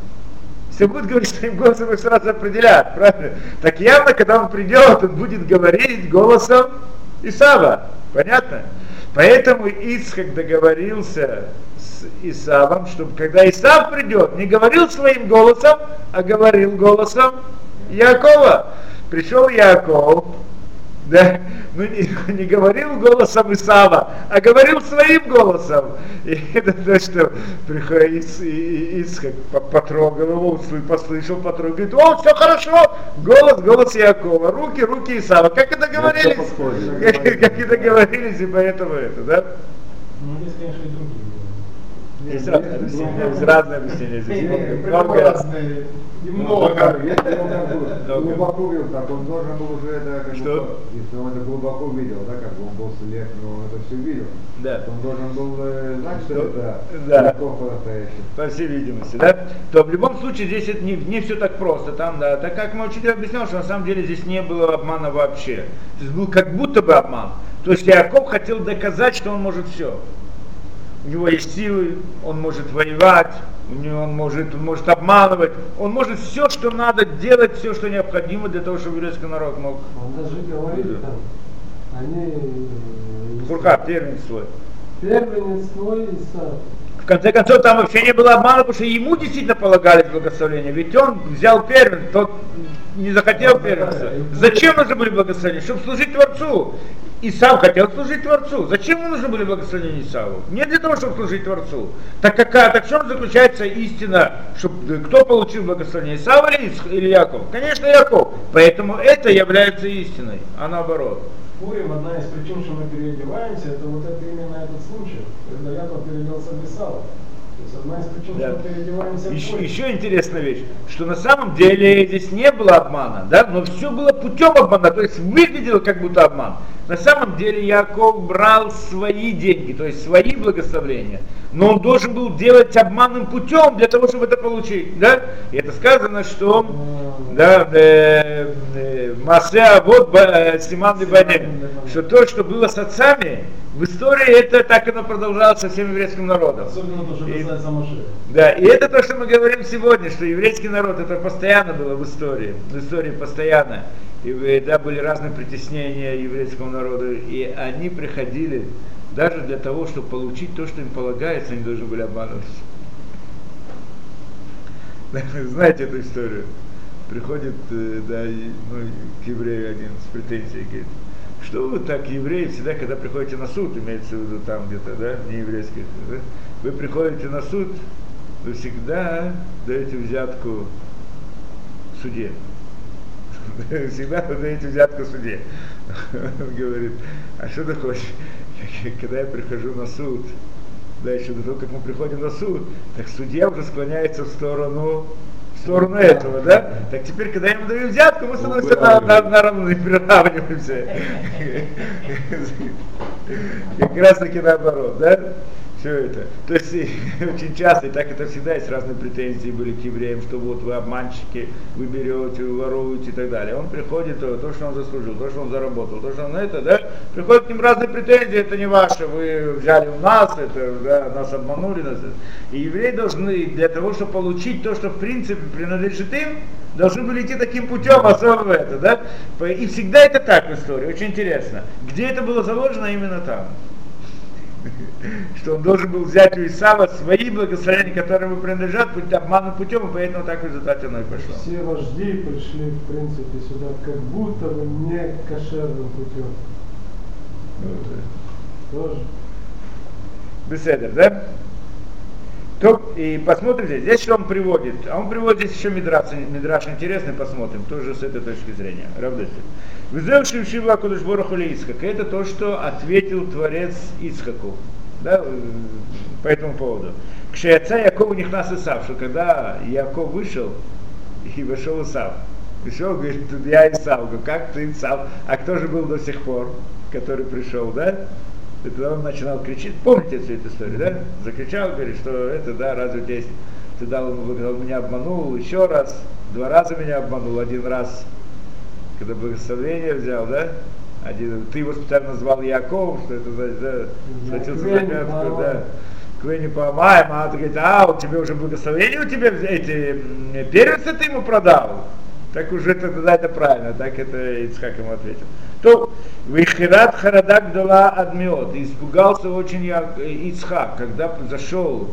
Если будет говорить своим голосом, их сразу определяют, правильно? Так явно, когда он придет, он будет говорить голосом Исава. Понятно? Поэтому Ицхак договорился с Исавом, чтобы когда Исав придет, не говорил своим голосом, а говорил голосом Якова. Пришел Яков, (laughs) да, ну не, (laughs) не говорил голосом Исава, а говорил своим голосом. И это то, что приходит Исхак, потрогал его, послышал, потрогал, говорит, о, все хорошо, голос, голос Якова, руки, руки Исава. Как это говорились? (laughs) Как, как это говорились, и поэтому это, да? Ну, есть, конечно, и другие. Есть разные объяснения, есть разные объяснения здесь. Много разные. Немного. Если он глубоко увидел, так он должен был уже это Что? если он это глубоко увидел, да, как бы он был слеп, но он это все видел, Да. он должен был э, знать, что это Да. По всей видимости, да, то в любом случае здесь это не, не все так просто. Там, да, так как мой учитель объяснял, что на самом деле здесь не было обмана вообще. Здесь был как будто бы обман. То есть Яков хотел доказать, что он может все. У него есть силы, он может воевать, у него он может, он может обманывать, он может все, что надо делать, все, что необходимо для того, чтобы еврейский народ мог Он даже говорит там, они э, Хурка, первенец свой. первенец твой Исав. В конце концов, там вообще не было обмана, потому что ему действительно полагались благословения. Ведь он взял первенца, тот не захотел первенца. Зачем нужны были благословения? Чтобы служить Творцу. Исав хотел служить Творцу. Зачем ему нужны были благословения Исаву? Не для того, чтобы служить Творцу. Так какая, так в чем заключается истина, чтобы, кто получил благословение, Исав или, или Яков? Конечно, Яков. Поэтому это является истиной, а наоборот. Пурим, одна из причин, что мы переодеваемся, это вот это именно этот случай, когда Яков переоделся в Исава. То есть одна из причин, Да. что Еще, еще интересная вещь, что на самом деле здесь не было обмана, да, но все было путем обмана, то есть выглядело как будто обман. На самом деле Яков брал свои деньги, то есть свои благословения, но он должен был делать обманным путем для того, чтобы это получить, да. И это сказано, что да, э, э, Масе вот Симан Либанем, что то, что было с отцами, в истории это так оно продолжалось со всем еврейским народом. Особенно то, что касается да, и это то, что мы говорим сегодня, что еврейский народ, это постоянно было в истории, в истории постоянно. И э, да, были разные притеснения еврейскому народу, и они приходили даже для того, чтобы получить то, что им полагается, они должны были обманывать. (laughs) Знаете эту историю? Приходит э, да, ну, к еврею один с претензией, говорит, что вы так, евреи, всегда, когда приходите на суд, имеется в виду там где-то, да, не еврейских, да, вы приходите на суд, вы всегда даете взятку суде. (laughs) Всегда даете взятку суде. Он говорит, а что ты хочешь? Когда я прихожу на суд, да, еще до того, как мы приходим на суд, так судья уже склоняется в сторону в сторону этого, да? Так теперь, когда я ему даю взятку, мы становимся на, на, на равны, приравниваемся. (laughs) Как раз таки наоборот, да? Все это. То есть (laughs) очень часто, и так это всегда есть разные претензии были к евреям, что вот вы обманщики, вы берете, вы воруете и так далее. Он приходит, то, то, что он заслужил, то, что он заработал, то, что он это, да, приходят к ним разные претензии, это не ваше, вы взяли у нас, это, да, нас обманули. Нас, и евреи должны для того, чтобы получить то, что в принципе принадлежит им, должны были идти таким путем, особо это, да. И всегда это так в истории, очень интересно. Где это было заложено, именно там (laughs) что он должен был взять у Исава свои благословения, которые ему принадлежат, путь обманным путем, и поэтому так в результате оно и пошло. Все вожди пришли, в принципе, сюда как будто бы не кошерным путем. Тоже. Беседер, да? То, и посмотрите, здесь что он приводит. А он приводит здесь еще мидраш, мидраш интересный, посмотрим, тоже с этой точки зрения. Равдеси. Вызывший Шива Кудышбора Ицхак. Это то, что ответил Творец Ицхаку. Да, э, по этому поводу. К Шеяца Якову них нас Исав, что когда Яков вышел, и вошел Исав. Пришел, говорит, я Исав. Говорю, как ты Исав? А кто же был до сих пор, который пришел, да? И тогда он начинал кричать, помните всю эту историю, да? Закричал, говорит, что это, да, разве здесь ты дал ему, он меня обманул еще раз, два раза меня обманул, один раз, когда благословение взял, да? Один, ты его специально назвал Яков, что это значит, да, схватился за пятку, да. Квени Паамаем, а он говорит, а, у тебя уже благословение, у тебя эти первенцы ты ему продал. Так уже это, тогда это правильно, так это Ицхак ему ответил. То, Вихират Харадак дала адмиот, испугался очень Я- Ицхак, когда зашел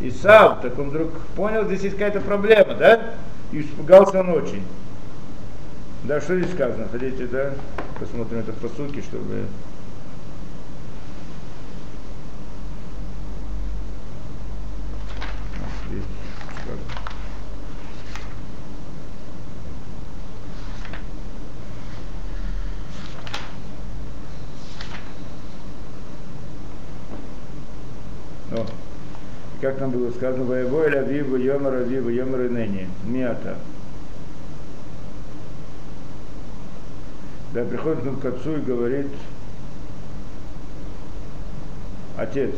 Исав, так он вдруг понял, здесь есть какая-то проблема, да? И испугался он очень. Да, что здесь сказано? Хотите, да? Посмотрим это по сути, чтобы... Здесь сказано. О, как там было сказано, воевой авиву, йомар авиву, йомар ныне, мята. Да, приходит он к отцу и говорит, отец,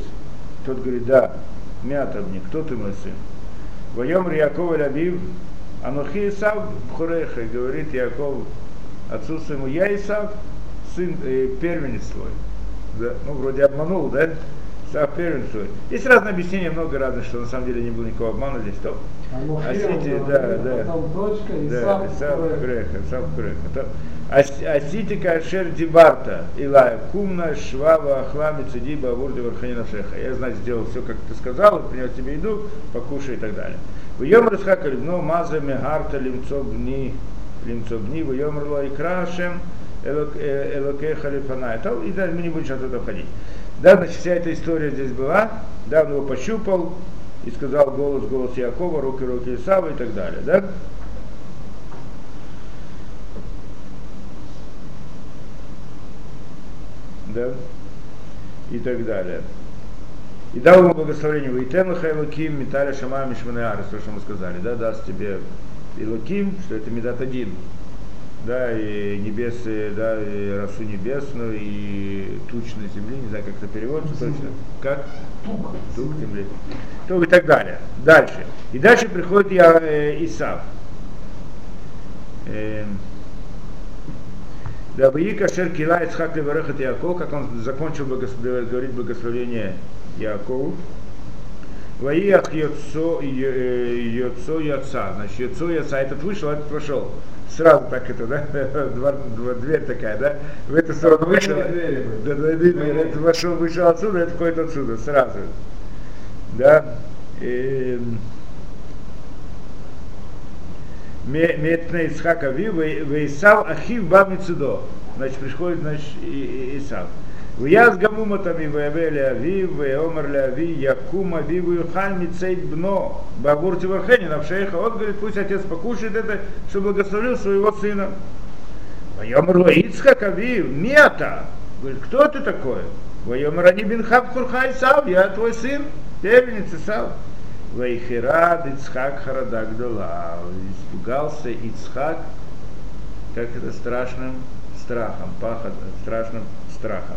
тот говорит, да, мята мне, кто ты мой сын? Воемр Яков Авив, Анухи Исав Бхуреха, говорит Яков отцу своему, я Исав, сын, э, первенец твой. Да, ну, вроде обманул, да? Твой. Есть разные объяснения, много разных, что на самом деле не было никакого обмана здесь. То. Анухи, А сити, он да, да. Да, Исав. Бхуреха, Исав Ас- Асити кашер дибарта, Илая, кумна, швава, ахлами, цидиба, авурди, варханина шеха. Я, значит, сделал все, как ты сказал, принес тебе еду, покушай и так далее. В Йом Рисхака Ливно, Маза, Мегарта, Лимцо, Бни, Лимцо, Бни, в Йом Рло, и Крашем, Элокеха, Лифана. И да, мы не будем сейчас туда входить. Да, значит, вся эта история здесь была, да, он его пощупал, и сказал голос, голос Якова, руки, руки Исава и так далее, да? да, и так далее. И дал ему благословение Вейтен Луким, Металя Шама Мишманеарис, то, что мы сказали, да, даст тебе Илуким, что это Медат один, да, и небесы, да, и расу небесную, и туч на земле, не знаю, как это переводится точно. Как? Тук. Тук земли. То и так далее. Дальше. И дальше приходит я, э, Исав. Эм, да, Ваика Шер Кила Ицхак Леварехат Яков, как он закончил благос- говорить благословение Якову. Ваиах Йоцо Йоцо Яца. Значит, Йоцо Яца, этот вышел, этот вошел. Сразу так это, да, (laughs) Два- два- дверь такая, да, в эту сторону вышел, да, двери. этот вошел, вышел отсюда, этот входит отсюда, сразу, да, Эм, Метна Исхака Ви, Вейсав Ахив Ба Мицудо. Значит, приходит, значит, И- И- Гамума там и ваявели ави, ваомар ли ави, якум ави, вюхаль мицейт бно, бавур тивархени, навшейха. Он говорит, пусть отец покушает это, чтобы благословил своего сына. Ло Ицхак ави, мета. Говорит, кто ты такой? Ани бин хаб хурха Исав, я твой сын, первенец Исав. Вайхирад Ицхак Харадагдала. Испугался Ицхак, как это страшным страхом, пахот, страшным страхом.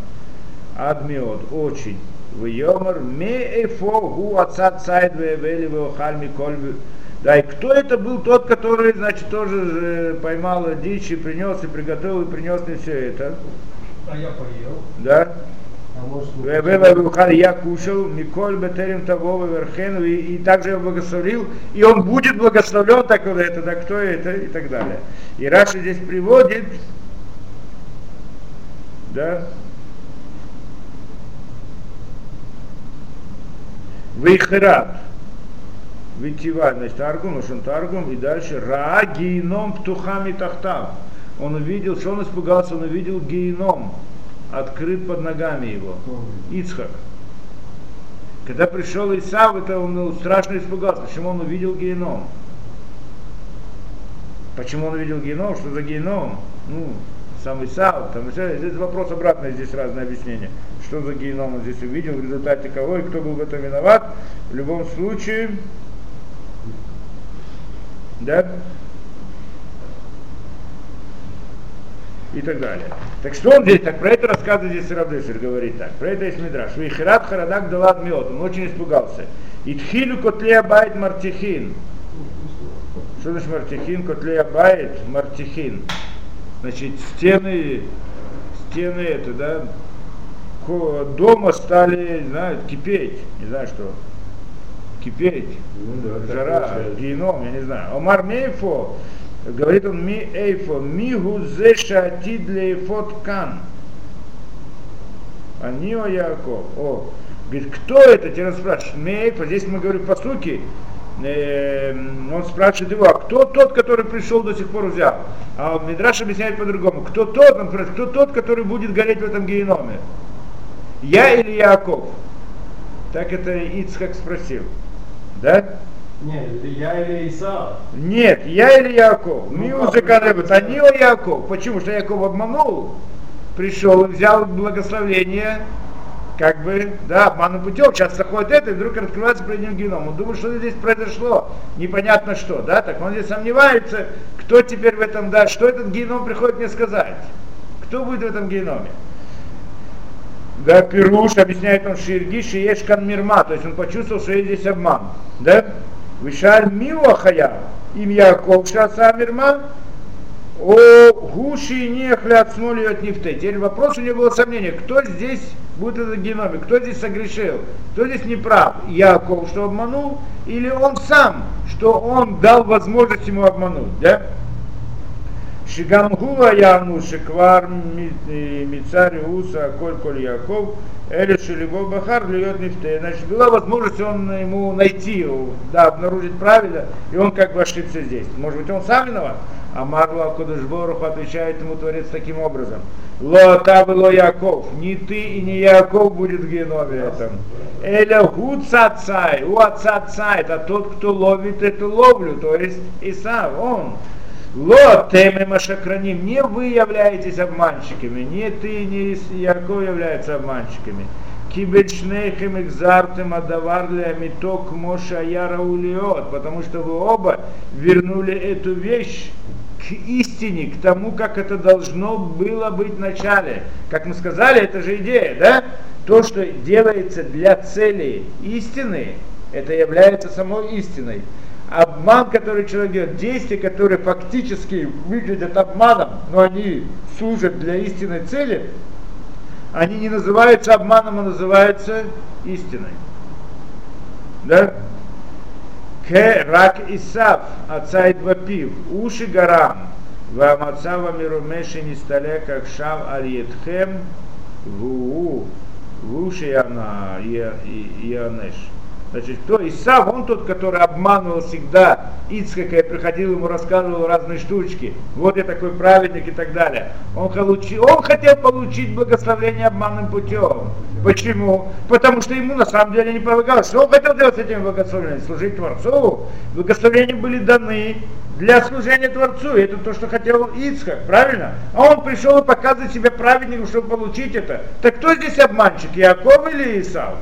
Адмиот, очень. Вьомар ме эфо гу отца цайд вели веохаль миколь да, и кто это был тот, который, значит, тоже поймал дичь и принес, и приготовил, и принес мне все это, А я поел. да? А может, я кушал, Миколь Бетерим Тавова Верхену, и, и также я благословил, и он будет благословлен, так вот это, да кто это, и так далее. И Раша здесь приводит, да, Вейхерат, Витива, значит, Аргум, он Таргум, и дальше Ра геном птухами тахтав. Он увидел, что он испугался, он увидел геном, открыт под ногами его. Ицхак. Когда пришел Исав, это он ну, страшно испугался. Почему он увидел геном? Почему он увидел геном? Что за геном? Ну, сам Исав, там еще, здесь вопрос обратный, здесь разное объяснение. Что за геном он здесь увидел, в результате кого и кто был в этом виноват. В любом случае, да, и так далее. Так что он здесь, так про это рассказывает здесь Равдесер, говорит так, про это есть Мидраш. Вихират харадак далат миот, он очень испугался. Итхилю котлея байт мартихин. Что значит мартихин? Котлея байт мартихин. Значит, стены, стены это, да, дома стали, не знаю, кипеть, не знаю что, кипеть, Ну да, жара, геном, я не знаю. Омар Мейфо, говорит он, ми эйфо, ми гузе шати для эйфот кан. Анио Яков. О, говорит, кто это? Тебя спрашивают. Ми эйфо, здесь мы говорим по сути, э, он спрашивает его, а кто тот, который пришел до сих пор взял? А Мидраш объясняет по-другому. Кто тот, он спрашивает, кто тот, который будет гореть в этом геноме? Я или Яков? Так это Ицхак спросил. Да? Нет, я или Исаак. Нет, я или Яков. Ну, Миуза как Канебет, вы а не Яков. Почему? Что Яков обманул, пришел и взял благословение, как бы, да, обманным путем. Сейчас заходит это, и вдруг открывается перед ним геном. Он думает, что здесь произошло, непонятно что, да, так он здесь сомневается, кто теперь в этом, да, что этот геном приходит мне сказать. Кто будет в этом геноме? Да, Пируш, объясняет он Ширги, Шиешкан Мирма, то есть он почувствовал, что есть здесь обман. Да? Вишаль Миуахая, им Яков Шаса Мирма, о гуши не хлят смоли от нефте. Теперь вопрос у него было сомнение, кто здесь будет этот геноме, кто здесь согрешил, кто здесь не прав, Яков, что обманул, или он сам, что он дал возможность ему обмануть, да? Шигамгуа Яну Шиквар Мицари Уса Коль Коль Яков Эли Шилибов Бахар льет нефте. Значит, была возможность он ему найти, да, обнаружить правильно, и он как бы ошибся здесь. Может быть, он сам виноват? А Марла Кудышборуху отвечает ему Творец таким образом. Ло ло Яков, не ты и не Яков будет в геноме этом. Эля гуд цацай, у отца цай, это тот, кто ловит эту ловлю, то есть Исав, он. Ло темы машакраним, не вы являетесь обманщиками, не ты, не Яков являются обманщиками. Кибельшнейхем экзартем адаварля миток моша яра улиот, потому что вы оба вернули эту вещь к истине, к тому, как это должно было быть в начале. Как мы сказали, это же идея, да? То, что делается для цели истины, это является самой истиной обман, который человек делает, действия, которые фактически выглядят обманом, но они служат для истинной цели, они не называются обманом, а называются истиной. Да? К рак Исав, отца и двопив, уши горам, Вамацава мирумеши не столе, как шав альетхем, вуу, в уши яна, янеш. Значит, кто Исав, он тот, который обманывал всегда Ицхака и приходил ему, рассказывал разные штучки. Вот я такой праведник и так далее. Он, получи, он хотел получить благословение обманным путем. Почему? Потому что ему на самом деле не полагалось. Что он хотел делать с этим благословением? Служить Творцу. Благословения были даны для служения Творцу. И это то, что хотел Ицхак, правильно? А он пришел и показывает себя праведником, чтобы получить это. Так кто здесь обманщик, Яков или Исав?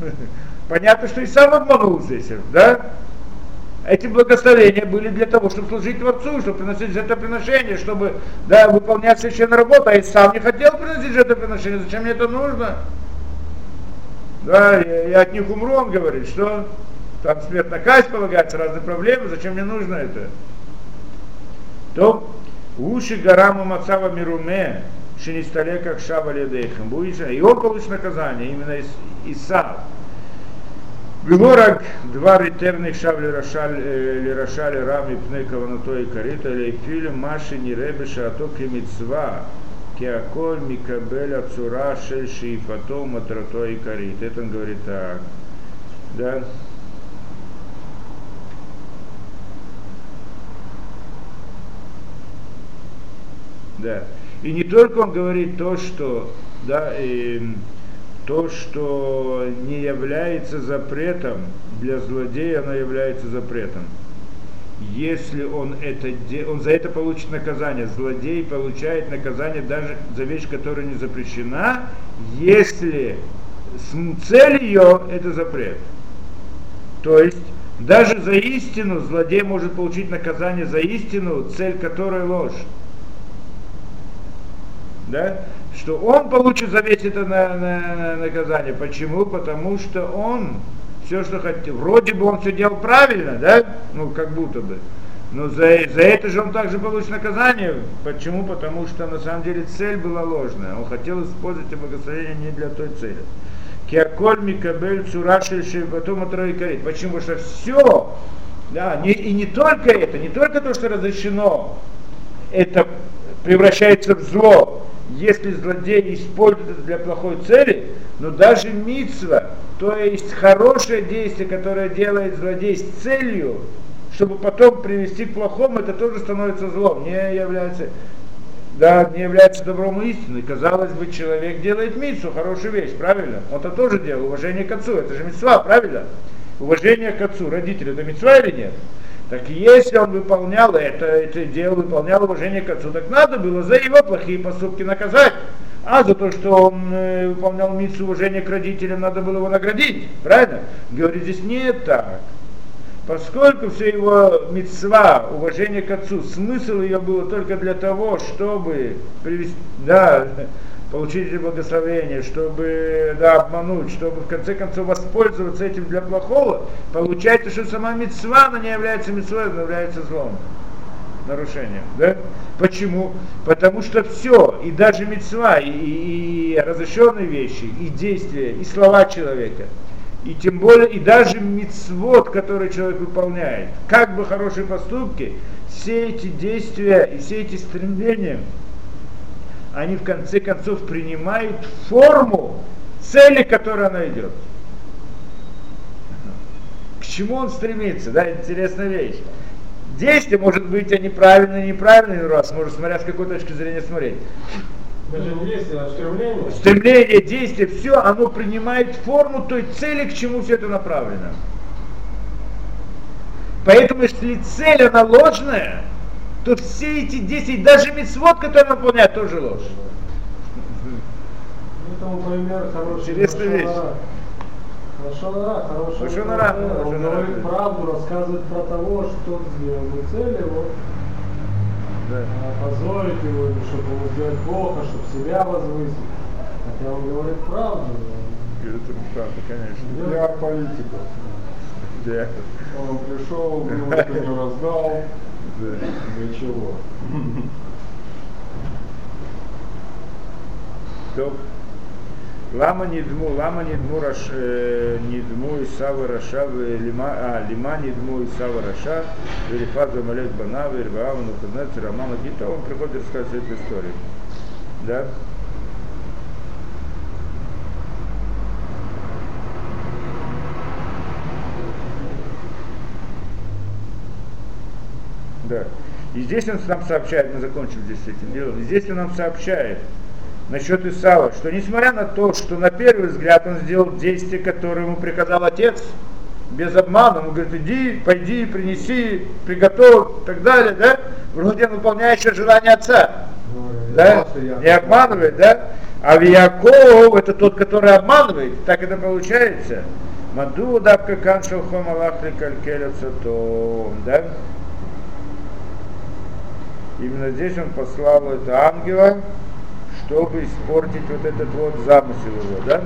(laughs) Понятно, что и сам обманул здесь, да? Эти благословения были для того, чтобы служить Творцу, чтобы приносить жертвоприношение, чтобы да, выполнять священную работу, а и сам не хотел приносить жертвоприношение, зачем мне это нужно? Да, я, я от них умру, он говорит, что там смертная казнь полагается, разные проблемы, зачем мне нужно это? То уши гарама мацава мируме, шинистале как шава ледейхам. И он получит наказание, именно Исав. Вилорак два ритерных шав лирашали рами пны каванато и карита лейфили маши не ребеша а то кемицва кеаколь микабеля цура шельши и потом матрато и карит. Это он говорит так. Да? Да. И не только он говорит то, что да, и, то, что не является запретом, для злодея оно является запретом. Если он это он за это получит наказание. Злодей получает наказание даже за вещь, которая не запрещена, если цель ее это запрет. То есть даже за истину злодей может получить наказание за истину, цель которой ложь. Да? что он получит за весь это на, на, на наказание. Почему? Потому что он все, что хотел, вроде бы он все делал правильно, да? Ну, как будто бы. Но за, за это же он также получит наказание. Почему? Потому что на самом деле цель была ложная. Он хотел использовать благословение не для той цели. Киаколь Микабель Цураши потом карит. Почему? Потому что все, да, не, и не только это, не только то, что разрешено, это превращается в зло, если злодей использует это для плохой цели, но даже мицва, то есть хорошее действие, которое делает злодей с целью, чтобы потом привести к плохому, это тоже становится злом, не является, да, не является добром и истиной. Казалось бы, человек делает мицу, хорошую вещь, правильно? Он-то тоже делал, уважение к отцу, это же мецва, правильно? Уважение к отцу, родителю, это мецва или нет? Так если он выполнял это, это дело, выполнял уважение к отцу, так надо было за его плохие поступки наказать. А за то, что он э, выполнял миссию уважения к родителям, надо было его наградить. Правильно? Говорит, здесь не так. Поскольку все его мецва, уважение к отцу, смысл ее было только для того, чтобы привести, да, получить эти благословения, чтобы да, обмануть, чтобы в конце концов воспользоваться этим для плохого, получается, что сама мецва, она не является мецвой, она является злом, нарушением. Да? Почему? Потому что все, и даже мецва, и, и, разрешенные вещи, и действия, и слова человека, и тем более, и даже мицвод, который человек выполняет, как бы хорошие поступки, все эти действия и все эти стремления – они в конце концов принимают форму цели, которую она идет. К чему он стремится, да, интересная вещь. Действие может быть они правильные, неправильные, раз, может смотря с какой точки зрения смотреть. Даже не действие, а стремление. Стремление, действие, все, оно принимает форму той цели, к чему все это направлено. Поэтому, если цель, она ложная, то все эти 10, даже мецвод, который он выполняет, тоже ложь. Этому пример хороший. Интересная вещь. Лошонара, хороший. Лошонара, пример. Он говорит правду, рассказывает про того, что он сделал. И цель его Да. опозорить его, или чтобы ему сделать плохо, чтобы себя возвысить. Хотя он говорит правду. Это правда, конечно. Для политиков. Да. Он пришел, да, для чего? Так, Лама не дму, лама не дму, раш, э, не дму и савы раша, лима, а, лима не дму и савы раша, верифат замолет банавы, рваам, нуханец, рамам, гита, он приходит рассказывать эту историю. Да? И здесь он нам сообщает, мы закончим здесь с этим делом, и здесь он нам сообщает насчет Исава, что несмотря на то, что на первый взгляд он сделал действие, которое ему приказал отец, без обмана, он говорит, иди, пойди, принеси, приготовь и так далее, да? Вроде он выполняет еще желание отца, да? Не обманывает, да? А Яков это тот, который обманывает, так это получается. Маду дабка каншал хомалах то, да? Именно здесь он послал это ангела, чтобы испортить вот этот вот замысел его, да?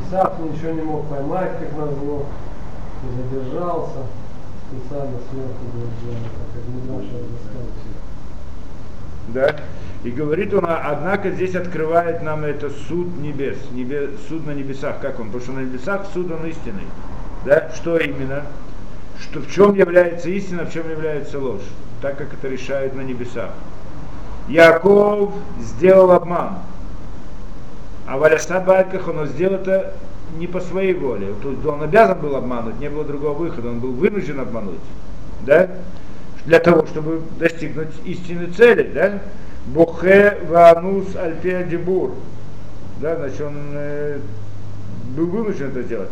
Исаак ничего не мог поймать, как назло. И задержался. Специально сверху сделан, как Мидраша рассказывал. да, и говорит он, «А, однако здесь открывает нам это суд небес, небе, суд на небесах, как он, потому что на небесах суд он истинный, да, что именно, что в чем является истина, в чем является ложь, так как это решают на небесах. Яков сделал обман, а Валяса Бальках он сделал это не по своей воле. То есть он обязан был обмануть, не было другого выхода, он был вынужден обмануть. Да? Для того, чтобы достигнуть истинной цели. Да? Бухе ванус альфея дебур. Да, значит, он э, был вынужден это сделать.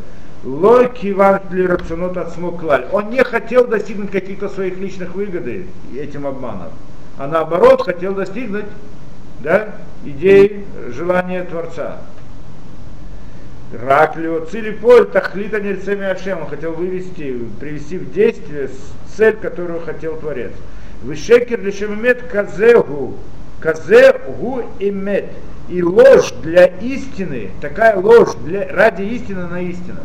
Лойки вантли рацинот от. Он не хотел достигнуть каких-то своих личных выгоды этим обманом, а наоборот хотел достигнуть да, идеи, желания Творца. Раклио Цилиполь Тахлита Нерцеми Ашем. Он хотел вывести, привести в действие цель, которую хотел Творец. Вышекер лишемет казегу. Казегу имет. И ложь для истины, такая ложь для, ради истины на истину.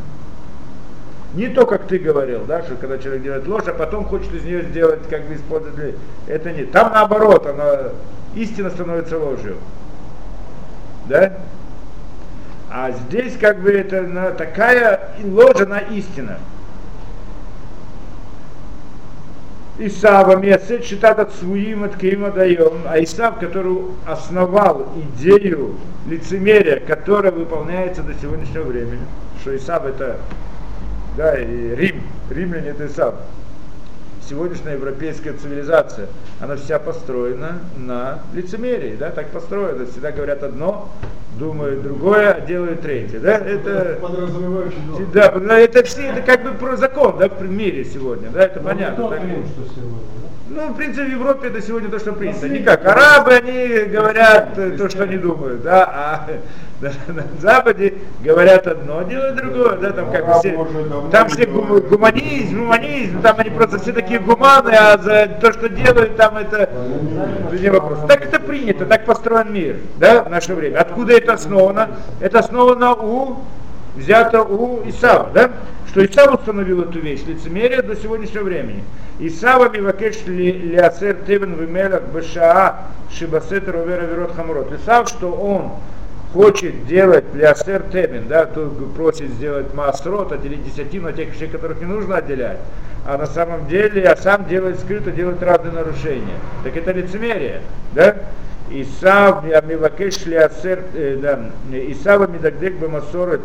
Не то, как ты говорил, да, что когда человек делает ложь, а потом хочет из нее сделать, как бы использовать, это не. Там наоборот, она, истина становится ложью. Да? А здесь как бы это на, такая ложь, она истина. Исава Мецет считает от Свуим от Киима даем, а Исав, который основал идею лицемерия, которая выполняется до сегодняшнего времени, что Исав это да, и Рим, римляне это Исав. Сегодняшняя европейская цивилизация, она вся построена на лицемерии, да, так построена. Всегда говорят одно, думают другое, а делают третье. Да? Это, да, но это все, это как бы про закон, да, в мире сегодня, да, это Ну, понятно. так. Сегодня? Ну, в принципе, в Европе это сегодня то, что принято. Не как арабы, они говорят э, то, что они думают, да, а (laughs) на, на Западе говорят одно, делают другое, да, там как все, там все гу- гуманизм, гуманизм, там они просто все такие гуманы, а за то, что делают, там это это не вопрос. Так это принято, так построен мир, да, в наше время. Откуда это основано? Это основано у взято у Исава, да? Что Исав установил эту вещь, лицемерие до сегодняшнего времени. Исава мивакеш ли лясер тевен вимелах бешаа шибасет ровера верот хамурот. Исав, что он хочет делать лясер тевен, да, то просит сделать масрот, отделить десятину от тех вещей, которых не нужно отделять. А на самом деле, а сам делает скрыто, делает разные нарушения. Так это лицемерие, да? Исав амивакеш лясер, э, да, Исава мидагдек бемасорет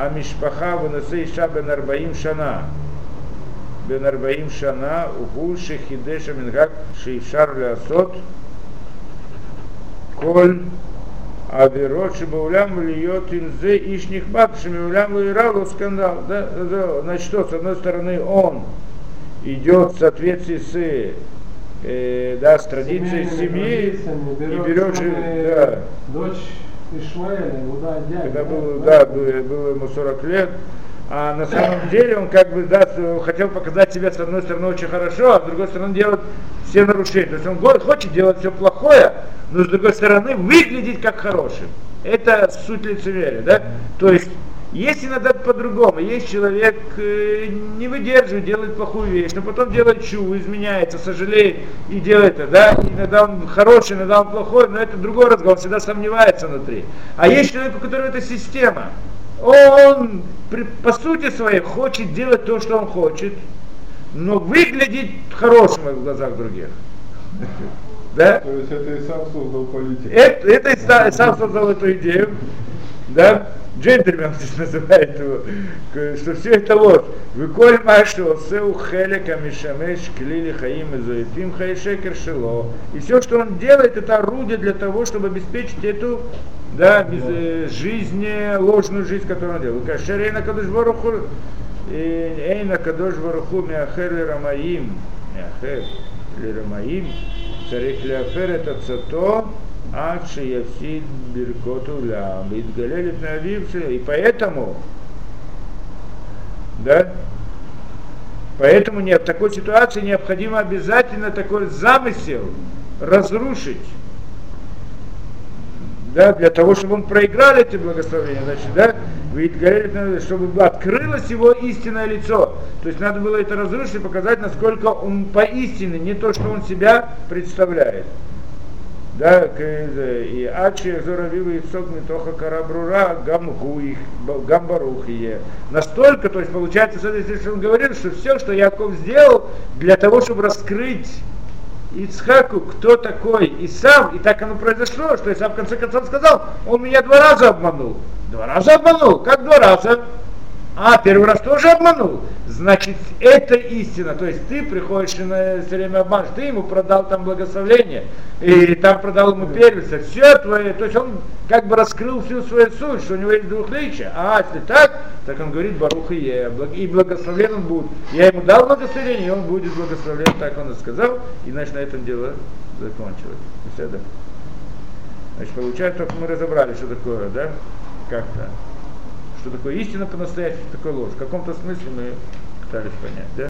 Амишпаха вынесе Иша бен Арбаим Шана. Бен Арбаим Шана, Уху Шехидеша Мингак Шейфшар Лясот, Коль Аверот Шибаулям льет инзе ишних батшимиулям иралу скандал. Да, да, значит, что, с одной стороны, он идет в соответствии с э, э да, с традицией семьи и берет да. дочь Ишмаэля, Иуда дядя. когда был, да, было, было ему 40 лет, а на самом деле он как бы да, хотел показать себя с одной стороны очень хорошо, а с другой стороны делать все нарушения. То есть он хочет делать все плохое, но с другой стороны выглядеть как хорошим. Это суть лицемерия, да? То есть есть иногда по-другому. Есть человек э, не выдерживает, делает плохую вещь, но потом делает чу, изменяется, сожалеет и делает это, да? Иногда он хороший, иногда он плохой, но это другой разговор, он всегда сомневается внутри. А есть человек, у которого это система. Он при- по сути своей хочет делать то, что он хочет, но выглядеть хорошим в глазах других. (laughs) Да? То есть это и сам создал политику. Это, это и сам создал эту идею, да, джентльмен (laughs) здесь называет его, что все это вот, выколь машу сеу хелека мишамеш клили хаим и заитим хайшекер шело. И все, что он делает, это орудие для того, чтобы обеспечить эту да, без, э, жизнь, ложную жизнь, которую он делает. Кашерейна Кадошваруху, эйна кадош баруху миахер лирамаим, миахер лирамаим, царих лиафер это цато, Ад шияфсид биркот улям. Идгалелит навивши. И поэтому, да, поэтому в такой ситуации необходимо обязательно такой замысел разрушить. Да, для того, чтобы он проиграл эти благословения, значит, да, ведь чтобы открылось его истинное лицо. То есть надо было это разрушить и показать, насколько он поистине, не то, что он себя представляет. Да, и Ачи Зоравива и Сок Митоха Карабрура Гамгуих Гамбарухие. Настолько, то есть получается, что он говорил, что все, что Яков сделал для того, чтобы раскрыть Ицхаку, кто такой Исав, и так оно произошло, что Исав в конце концов сказал, он меня два раза обманул. Два раза обманул? Как два раза? А, первый раз тоже обманул. Значит, это истина. То есть ты приходишь и на все время обманешь, ты ему продал там благословение, и там продал ему первенство. Все твое, то есть он как бы раскрыл всю свою суть, что у него есть двухличие. А если так, так он говорит, Баруха е, и благословлен он будет. Я ему дал благословение, и он будет благословлен, так он и сказал, и значит на этом дело закончилось. Да? Значит, получается, только мы разобрали, что такое, да, как-то что такое истина по-настоящему, что такое ложь. В каком-то смысле мы пытались понять, да?